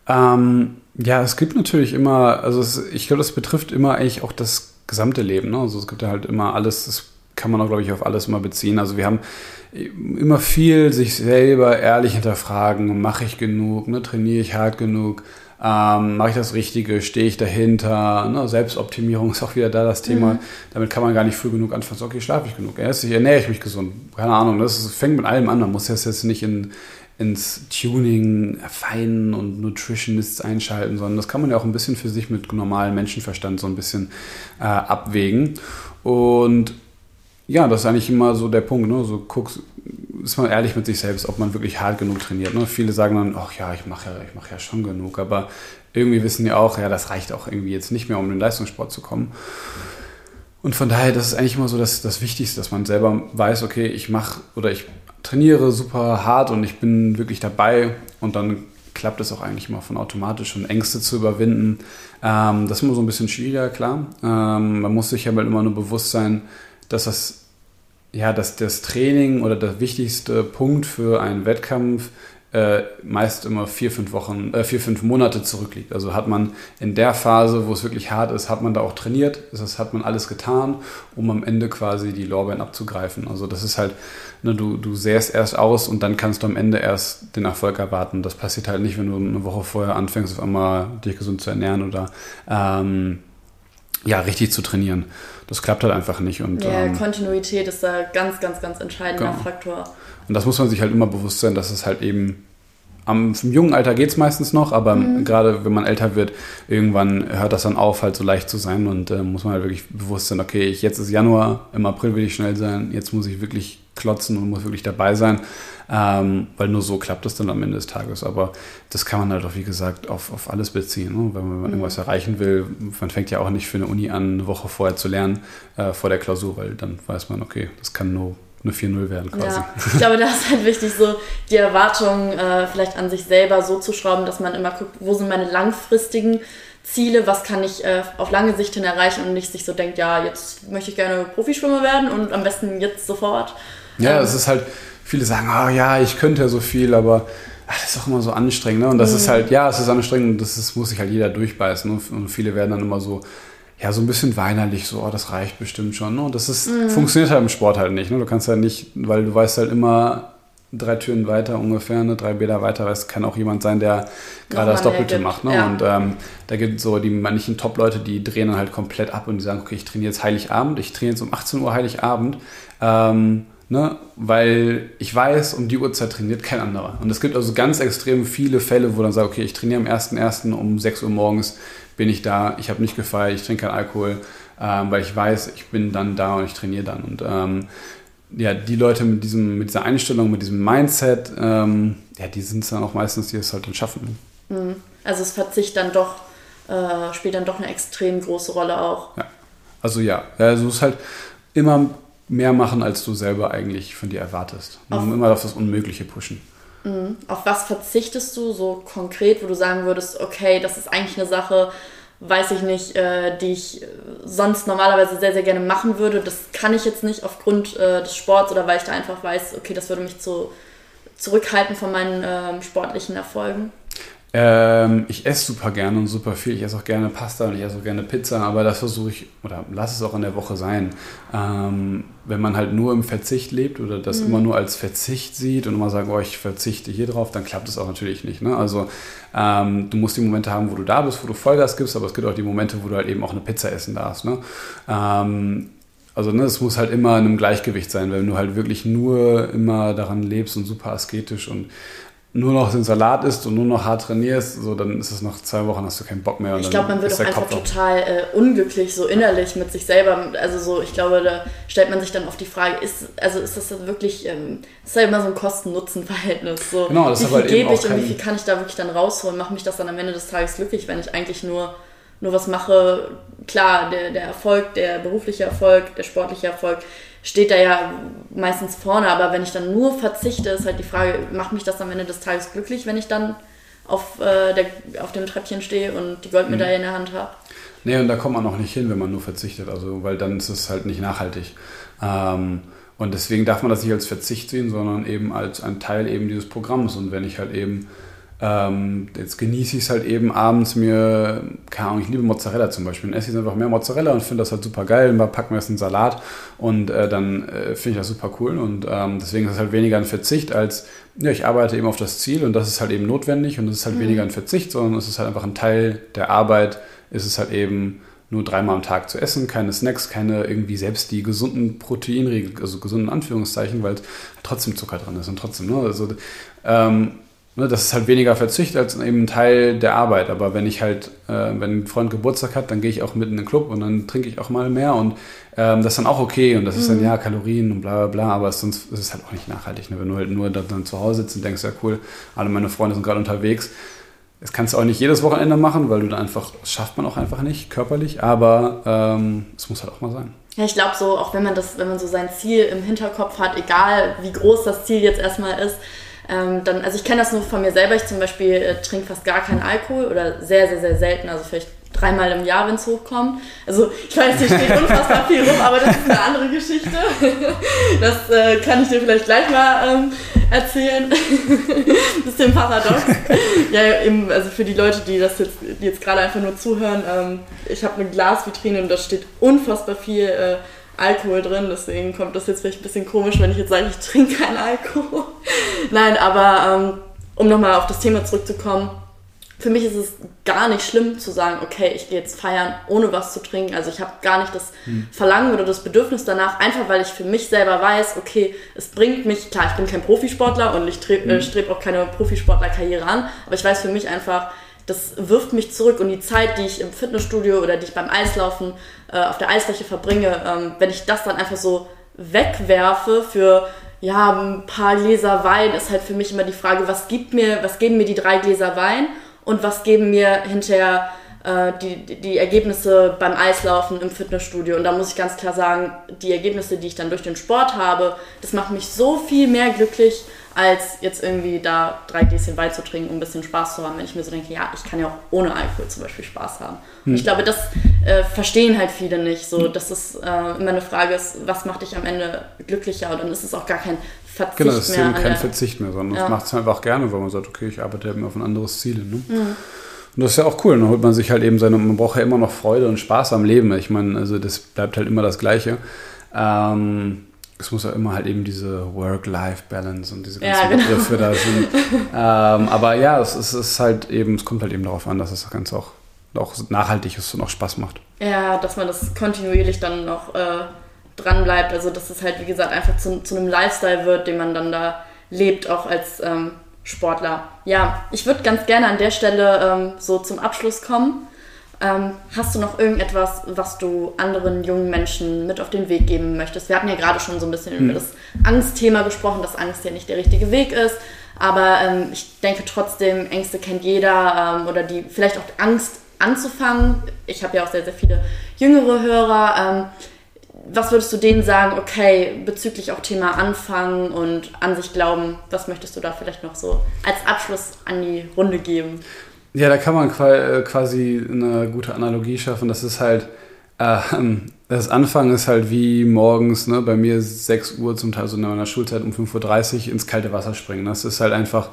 S2: Ähm, ja, es gibt natürlich immer, also es, ich glaube, das betrifft immer eigentlich auch das gesamte Leben. Ne? Also es gibt ja halt immer alles, das kann man auch, glaube ich, auf alles immer beziehen. Also wir haben immer viel sich selber ehrlich hinterfragen, mache ich genug, ne? trainiere ich hart genug, ähm, mache ich das Richtige, stehe ich dahinter, ne? Selbstoptimierung ist auch wieder da das Thema. Mhm. Damit kann man gar nicht früh genug anfangen, okay, schlafe ich genug, erst ernähre ich mich gesund, keine Ahnung, das fängt mit allem an, man muss das jetzt nicht in ins Tuning, Feinen und Nutritionists einschalten, sondern das kann man ja auch ein bisschen für sich mit normalem Menschenverstand so ein bisschen äh, abwägen. Und ja, das ist eigentlich immer so der Punkt. Ne? So guckst, ist man ehrlich mit sich selbst, ob man wirklich hart genug trainiert. Ne? Viele sagen dann, ach ja, ich mache ja, ich ja schon genug, aber irgendwie wissen die auch, ja, das reicht auch irgendwie jetzt nicht mehr, um in den Leistungssport zu kommen. Und von daher, das ist eigentlich immer so das, das Wichtigste, dass man selber weiß, okay, ich mache oder ich trainiere super hart und ich bin wirklich dabei und dann klappt es auch eigentlich immer von automatisch und Ängste zu überwinden. Ähm, das ist immer so ein bisschen schwieriger, klar. Ähm, man muss sich aber immer nur bewusst sein, dass das ja, dass das Training oder der wichtigste Punkt für einen Wettkampf äh, meist immer vier, fünf Wochen, äh, vier, fünf Monate zurückliegt. Also hat man in der Phase, wo es wirklich hart ist, hat man da auch trainiert, das hat man alles getan, um am Ende quasi die Lorbeeren abzugreifen. Also das ist halt, ne, du, du sähst erst aus und dann kannst du am Ende erst den Erfolg erwarten. Das passiert halt nicht, wenn du eine Woche vorher anfängst, auf einmal dich gesund zu ernähren oder ähm, ja, richtig zu trainieren. Das klappt halt einfach nicht. Und,
S1: ja, ähm, Kontinuität ist da ganz, ganz, ganz entscheidender genau. Faktor.
S2: Und das muss man sich halt immer bewusst sein, dass es halt eben am im jungen Alter geht es meistens noch, aber mhm. gerade wenn man älter wird, irgendwann hört das dann auf, halt so leicht zu sein und äh, muss man halt wirklich bewusst sein, okay, ich, jetzt ist Januar, im April will ich schnell sein, jetzt muss ich wirklich klotzen und muss wirklich dabei sein, ähm, weil nur so klappt es dann am Ende des Tages. Aber das kann man halt auch, wie gesagt, auf, auf alles beziehen. Ne? Wenn man mhm. irgendwas erreichen will, man fängt ja auch nicht für eine Uni an, eine Woche vorher zu lernen, äh, vor der Klausur, weil dann weiß man, okay, das kann nur eine 4-0 werden quasi.
S1: Ja, ich glaube, da ist halt wichtig, so die Erwartungen äh, vielleicht an sich selber so zu schrauben, dass man immer guckt, wo sind meine langfristigen Ziele, was kann ich äh, auf lange Sicht hin erreichen und nicht sich so denkt, ja, jetzt möchte ich gerne Profischwimmer werden und am besten jetzt sofort.
S2: Ja, ähm, es ist halt, viele sagen, oh ja, ich könnte ja so viel, aber ach, das ist auch immer so anstrengend. Ne? Und das mhm. ist halt, ja, es ist anstrengend und das ist, muss sich halt jeder durchbeißen. Ne? Und viele werden dann immer so, ja, so ein bisschen weinerlich, so, oh, das reicht bestimmt schon. Ne? Und das ist, mhm. funktioniert halt im Sport halt nicht. Ne? Du kannst halt nicht, weil du weißt halt immer, drei Türen weiter ungefähr, ne, drei Bäder weiter, es kann auch jemand sein, der gerade das Doppelte macht. Ne? Ja. Und ähm, da gibt es so die manchen Top-Leute, die drehen dann halt komplett ab und die sagen, okay, ich trainiere jetzt Heiligabend, ich trainiere jetzt um 18 Uhr Heiligabend, ähm, ne? weil ich weiß, um die Uhrzeit trainiert kein anderer. Und es gibt also ganz extrem viele Fälle, wo dann sagt, okay, ich trainiere am 1.1. um 6 Uhr morgens, bin ich da, ich habe nicht gefeiert, ich trinke keinen Alkohol, ähm, weil ich weiß, ich bin dann da und ich trainiere dann. Und ähm, ja, die Leute mit, diesem, mit dieser Einstellung, mit diesem Mindset, ähm, ja, die sind es dann auch meistens, die es halt dann schaffen.
S1: Mhm. Also es Verzicht dann doch, äh, spielt dann doch eine extrem große Rolle auch.
S2: Ja. Also ja, also es ist halt immer mehr machen, als du selber eigentlich von dir erwartest. Auf, immer auf das Unmögliche pushen.
S1: Mhm. Auf was verzichtest du so konkret, wo du sagen würdest, okay, das ist eigentlich eine Sache, weiß ich nicht, äh, die ich sonst normalerweise sehr, sehr gerne machen würde. Das kann ich jetzt nicht aufgrund äh, des Sports oder weil ich da einfach weiß, okay, das würde mich zu, zurückhalten von meinen äh, sportlichen Erfolgen.
S2: Ähm, ich esse super gerne und super viel. Ich esse auch gerne Pasta und ich esse auch gerne Pizza, aber das versuche ich, oder lass es auch in der Woche sein. Ähm, wenn man halt nur im Verzicht lebt oder das mhm. immer nur als Verzicht sieht und immer sagt, oh, ich verzichte hier drauf, dann klappt es auch natürlich nicht. Ne? Also ähm, du musst die Momente haben, wo du da bist, wo du Vollgas gibst, aber es gibt auch die Momente, wo du halt eben auch eine Pizza essen darfst. Ne? Ähm, also ne, es muss halt immer in einem Gleichgewicht sein, wenn du halt wirklich nur immer daran lebst und super asketisch und nur noch den Salat isst und nur noch hart trainierst, so dann ist es nach zwei Wochen, hast du keinen Bock mehr.
S1: ich glaube, man wird auch einfach total äh, unglücklich, so innerlich mit sich selber. Also so, ich glaube, da stellt man sich dann oft die Frage, ist, also ist das wirklich, ähm, ist ja immer so ein Kosten-Nutzen-Verhältnis. So,
S2: genau, das
S1: wie viel
S2: halt
S1: gebe ich
S2: und
S1: wie viel kann ich da wirklich dann rausholen? Macht mich das dann am Ende des Tages glücklich, wenn ich eigentlich nur, nur was mache? Klar, der, der Erfolg, der berufliche Erfolg, der sportliche Erfolg, steht da ja meistens vorne, aber wenn ich dann nur verzichte, ist halt die Frage, macht mich das am Ende des Tages glücklich, wenn ich dann auf, äh, der, auf dem Treppchen stehe und die Goldmedaille mhm. in der Hand habe?
S2: Nee, und da kommt man noch nicht hin, wenn man nur verzichtet, also weil dann ist es halt nicht nachhaltig. Ähm, und deswegen darf man das nicht als Verzicht sehen, sondern eben als ein Teil eben dieses Programms. Und wenn ich halt eben ähm, jetzt genieße ich es halt eben abends mir, keine Ahnung, ich liebe Mozzarella zum Beispiel. Dann esse ich einfach mehr Mozzarella und finde das halt super geil. Und dann packen wir es in Salat und äh, dann äh, finde ich das super cool. Und ähm, deswegen ist es halt weniger ein Verzicht als, ja, ich arbeite eben auf das Ziel und das ist halt eben notwendig und das ist halt mhm. weniger ein Verzicht, sondern es ist halt einfach ein Teil der Arbeit, ist es halt eben nur dreimal am Tag zu essen, keine Snacks, keine irgendwie selbst die gesunden Proteinriegel, also gesunden Anführungszeichen, weil trotzdem Zucker drin ist und trotzdem, ne, also ähm, Ne, das ist halt weniger Verzicht als eben ein Teil der Arbeit. Aber wenn ich halt, äh, wenn ein Freund Geburtstag hat, dann gehe ich auch mit in den Club und dann trinke ich auch mal mehr und ähm, das ist dann auch okay und das ist dann mhm. ja Kalorien und bla bla bla, aber sonst ist es halt auch nicht nachhaltig. Ne? Wenn du halt nur dann zu Hause sitzt und denkst, ja cool, alle meine Freunde sind gerade unterwegs. Das kannst du auch nicht jedes Wochenende machen, weil du dann einfach, das schafft man auch einfach nicht körperlich, aber ähm, es muss halt auch mal sein.
S1: Ja, ich glaube so, auch wenn man das, wenn man so sein Ziel im Hinterkopf hat, egal wie groß das Ziel jetzt erstmal ist, ähm, dann, also ich kenne das nur von mir selber. Ich zum Beispiel äh, trinke fast gar keinen Alkohol oder sehr, sehr, sehr selten. Also vielleicht dreimal im Jahr, wenn es hochkommt. Also ich weiß, hier steht unfassbar viel rum, aber das ist eine andere Geschichte. Das äh, kann ich dir vielleicht gleich mal ähm, erzählen. Bisschen paradox. Ja, eben, also für die Leute, die das jetzt, die jetzt gerade einfach nur zuhören, ähm, ich habe eine Glasvitrine und da steht unfassbar viel äh, Alkohol drin, deswegen kommt das jetzt vielleicht ein bisschen komisch, wenn ich jetzt sage, ich trinke keinen Alkohol. Nein, aber ähm, um nochmal auf das Thema zurückzukommen, für mich ist es gar nicht schlimm zu sagen, okay, ich gehe jetzt feiern, ohne was zu trinken. Also ich habe gar nicht das hm. Verlangen oder das Bedürfnis danach, einfach weil ich für mich selber weiß, okay, es bringt mich, klar, ich bin kein Profisportler und ich äh, hm. strebe auch keine Profisportlerkarriere an, aber ich weiß für mich einfach, das wirft mich zurück und die Zeit, die ich im Fitnessstudio oder die ich beim Eislaufen äh, auf der Eisfläche verbringe, ähm, wenn ich das dann einfach so wegwerfe für ja, ein paar Gläser Wein, ist halt für mich immer die Frage, was gibt mir, was geben mir die drei Gläser Wein und was geben mir hinterher die, die Ergebnisse beim Eislaufen im Fitnessstudio. Und da muss ich ganz klar sagen, die Ergebnisse, die ich dann durch den Sport habe, das macht mich so viel mehr glücklich, als jetzt irgendwie da drei Gläschen Wein zu trinken, um ein bisschen Spaß zu haben. Wenn ich mir so denke, ja, ich kann ja auch ohne Alkohol zum Beispiel Spaß haben. Hm. Und ich glaube, das äh, verstehen halt viele nicht. So, dass es äh, immer eine Frage ist, was macht dich am Ende glücklicher? Und dann ist es auch gar kein Verzicht
S2: genau, das
S1: ist
S2: eben kein Verzicht mehr, sondern ja. das macht es einfach gerne, weil man sagt, okay, ich arbeite eben auf ein anderes Ziel. Ne? Mhm. Und das ist ja auch cool. Dann holt man sich halt eben seine, man braucht ja immer noch Freude und Spaß am Leben. Ich meine, also das bleibt halt immer das Gleiche. Ähm, es muss ja immer halt eben diese Work-Life-Balance und diese ganzen ja, genau. Begriffe da sind. ähm, aber ja, es, es, ist halt eben, es kommt halt eben darauf an, dass das Ganze auch, auch nachhaltig ist und auch Spaß macht.
S1: Ja, dass man das kontinuierlich dann noch äh, dran bleibt. Also dass es halt, wie gesagt, einfach zu, zu einem Lifestyle wird, den man dann da lebt, auch als ähm, Sportler. Ja, ich würde ganz gerne an der Stelle ähm, so zum Abschluss kommen. Ähm, hast du noch irgendetwas, was du anderen jungen Menschen mit auf den Weg geben möchtest? Wir hatten ja gerade schon so ein bisschen mhm. über das Angstthema gesprochen, dass Angst ja nicht der richtige Weg ist. Aber ähm, ich denke trotzdem, Ängste kennt jeder ähm, oder die vielleicht auch Angst anzufangen. Ich habe ja auch sehr, sehr viele jüngere Hörer. Was würdest du denen sagen, okay, bezüglich auch Thema Anfangen und an sich glauben, was möchtest du da vielleicht noch so als Abschluss an die Runde geben?
S2: Ja, da kann man äh, quasi eine gute Analogie schaffen. Das ist halt, äh, das Anfangen ist halt wie morgens, ne, bei mir 6 Uhr, zum Teil so in meiner Schulzeit um 5.30 Uhr ins kalte Wasser springen. Das ist halt einfach,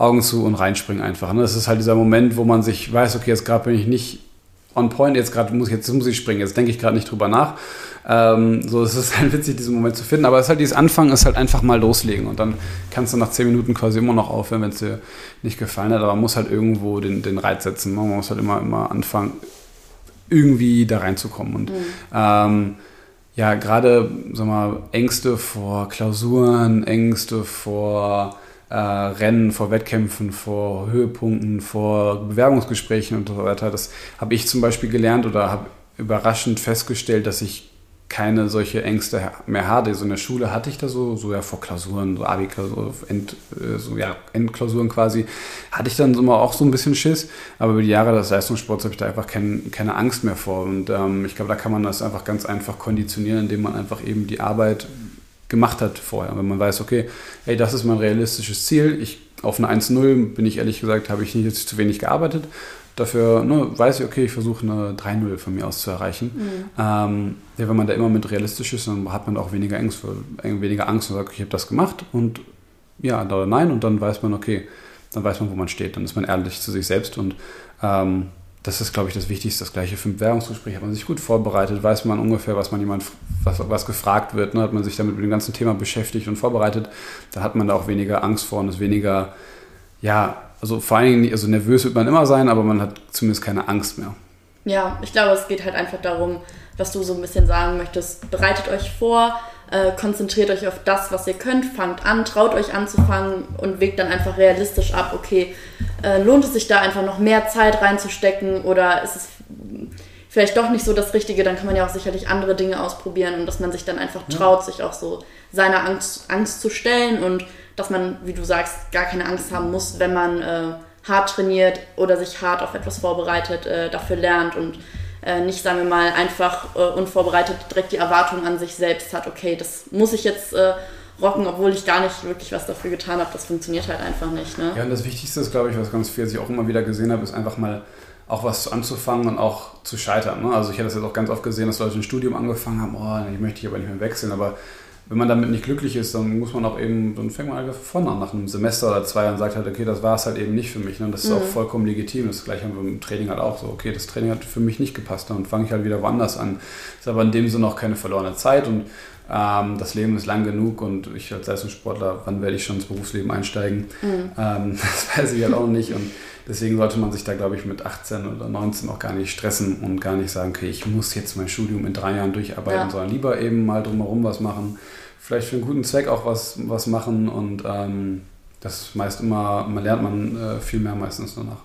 S2: Augen zu und reinspringen einfach. Ne? Das ist halt dieser Moment, wo man sich weiß, okay, jetzt gerade bin ich nicht on point, jetzt gerade muss, jetzt muss ich springen, jetzt denke ich gerade nicht drüber nach. Ähm, so, es ist halt witzig, diesen Moment zu finden. Aber es ist halt dieses Anfangen, ist halt einfach mal loslegen. Und dann kannst du nach zehn Minuten quasi immer noch aufhören, wenn es dir nicht gefallen hat. Aber man muss halt irgendwo den, den Reiz setzen. Man muss halt immer, immer anfangen, irgendwie da reinzukommen. Und mhm. ähm, ja, gerade, sag mal, Ängste vor Klausuren, Ängste vor äh, Rennen, vor Wettkämpfen, vor Höhepunkten, vor Bewerbungsgesprächen und so weiter. Das habe ich zum Beispiel gelernt oder habe überraschend festgestellt, dass ich keine solche Ängste mehr hatte. So in der Schule hatte ich da so, so ja vor Klausuren, so Abi-Klausuren, End, äh, so, ja, Endklausuren quasi, hatte ich dann immer auch so ein bisschen Schiss. Aber über die Jahre des Leistungssports habe ich da einfach kein, keine Angst mehr vor. Und ähm, ich glaube, da kann man das einfach ganz einfach konditionieren, indem man einfach eben die Arbeit gemacht hat vorher. Wenn man weiß, okay, hey, das ist mein realistisches Ziel. Ich auf eine 1-0 bin ich ehrlich gesagt, habe ich nicht jetzt zu wenig gearbeitet. Dafür ne, weiß ich, okay, ich versuche eine 3-0 von mir aus zu erreichen. Mhm. Ähm, ja, wenn man da immer mit realistisch ist, dann hat man auch weniger Angst, weniger Angst und sagt, ich habe das gemacht und ja oder nein und dann weiß man, okay, dann weiß man, wo man steht. Dann ist man ehrlich zu sich selbst und ähm, das ist, glaube ich, das Wichtigste. Das gleiche für ein Bewerbungsgespräch. Hat man sich gut vorbereitet, weiß man ungefähr, was man jemand, was, was gefragt wird. Ne? Hat man sich damit mit dem ganzen Thema beschäftigt und vorbereitet, dann hat man da auch weniger Angst vor und ist weniger, ja, also vor allen Dingen, also nervös wird man immer sein, aber man hat zumindest keine Angst mehr.
S1: Ja, ich glaube, es geht halt einfach darum, was du so ein bisschen sagen möchtest. Bereitet euch vor, äh, konzentriert euch auf das, was ihr könnt, fangt an, traut euch anzufangen und wägt dann einfach realistisch ab, okay, äh, lohnt es sich da einfach noch mehr Zeit reinzustecken oder ist es vielleicht doch nicht so das Richtige, dann kann man ja auch sicherlich andere Dinge ausprobieren und dass man sich dann einfach traut, ja. sich auch so seiner Angst, Angst zu stellen und dass man, wie du sagst, gar keine Angst haben muss, wenn man äh, hart trainiert oder sich hart auf etwas vorbereitet, äh, dafür lernt und äh, nicht, sagen wir mal, einfach äh, unvorbereitet direkt die Erwartung an sich selbst hat, okay, das muss ich jetzt äh, rocken, obwohl ich gar nicht wirklich was dafür getan habe. Das funktioniert halt einfach nicht. Ne?
S2: Ja, und das Wichtigste ist, glaube ich, was ganz viel ich auch immer wieder gesehen habe, ist einfach mal auch was anzufangen und auch zu scheitern. Ne? Also ich hätte das jetzt auch ganz oft gesehen, dass Leute ein Studium angefangen haben, oh, ich möchte hier aber nicht mehr wechseln, aber wenn man damit nicht glücklich ist, dann muss man auch eben, dann fängt man einfach von an nach einem Semester oder zwei und sagt halt, okay, das war es halt eben nicht für mich. Ne? Das ist mhm. auch vollkommen legitim. Das gleiche haben wir im Training halt auch so, okay, das Training hat für mich nicht gepasst, dann fange ich halt wieder woanders an. Ist aber in dem Sinne auch keine verlorene Zeit und ähm, das Leben ist lang genug und ich als Leistungssportler, wann werde ich schon ins Berufsleben einsteigen? Mhm. Ähm, das weiß ich halt auch nicht und deswegen sollte man sich da, glaube ich, mit 18 oder 19 auch gar nicht stressen und gar nicht sagen, okay, ich muss jetzt mein Studium in drei Jahren durcharbeiten, ja. sondern lieber eben mal drumherum was machen vielleicht für einen guten Zweck auch was, was machen und ähm, das ist meist immer, man lernt man äh, viel mehr meistens danach.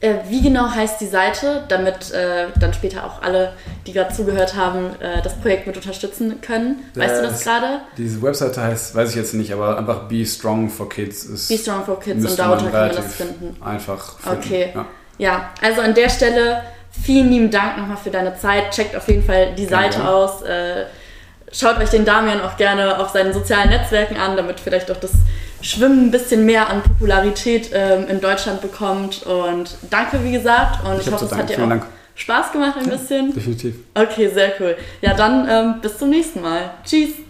S1: Äh, wie genau heißt die Seite, damit äh, dann später auch alle, die gerade zugehört haben, äh, das Projekt mit unterstützen können? Weißt du das gerade?
S2: Diese Webseite heißt, weiß ich jetzt nicht, aber einfach Be Strong for Kids ist.
S1: Be Strong for Kids und darunter kann man das finden.
S2: Einfach.
S1: Finden. Okay. Ja. ja, also an der Stelle vielen lieben Dank nochmal für deine Zeit. Checkt auf jeden Fall die Seite ja. aus. Äh, schaut euch den Damian auch gerne auf seinen sozialen Netzwerken an, damit vielleicht auch das Schwimmen ein bisschen mehr an Popularität ähm, in Deutschland bekommt. Und danke, wie gesagt. Und ich, ich hoffe, es hat dir auch Dank. Spaß gemacht ein ja, bisschen.
S2: Definitiv.
S1: Okay, sehr cool. Ja, dann ähm, bis zum nächsten Mal. Tschüss.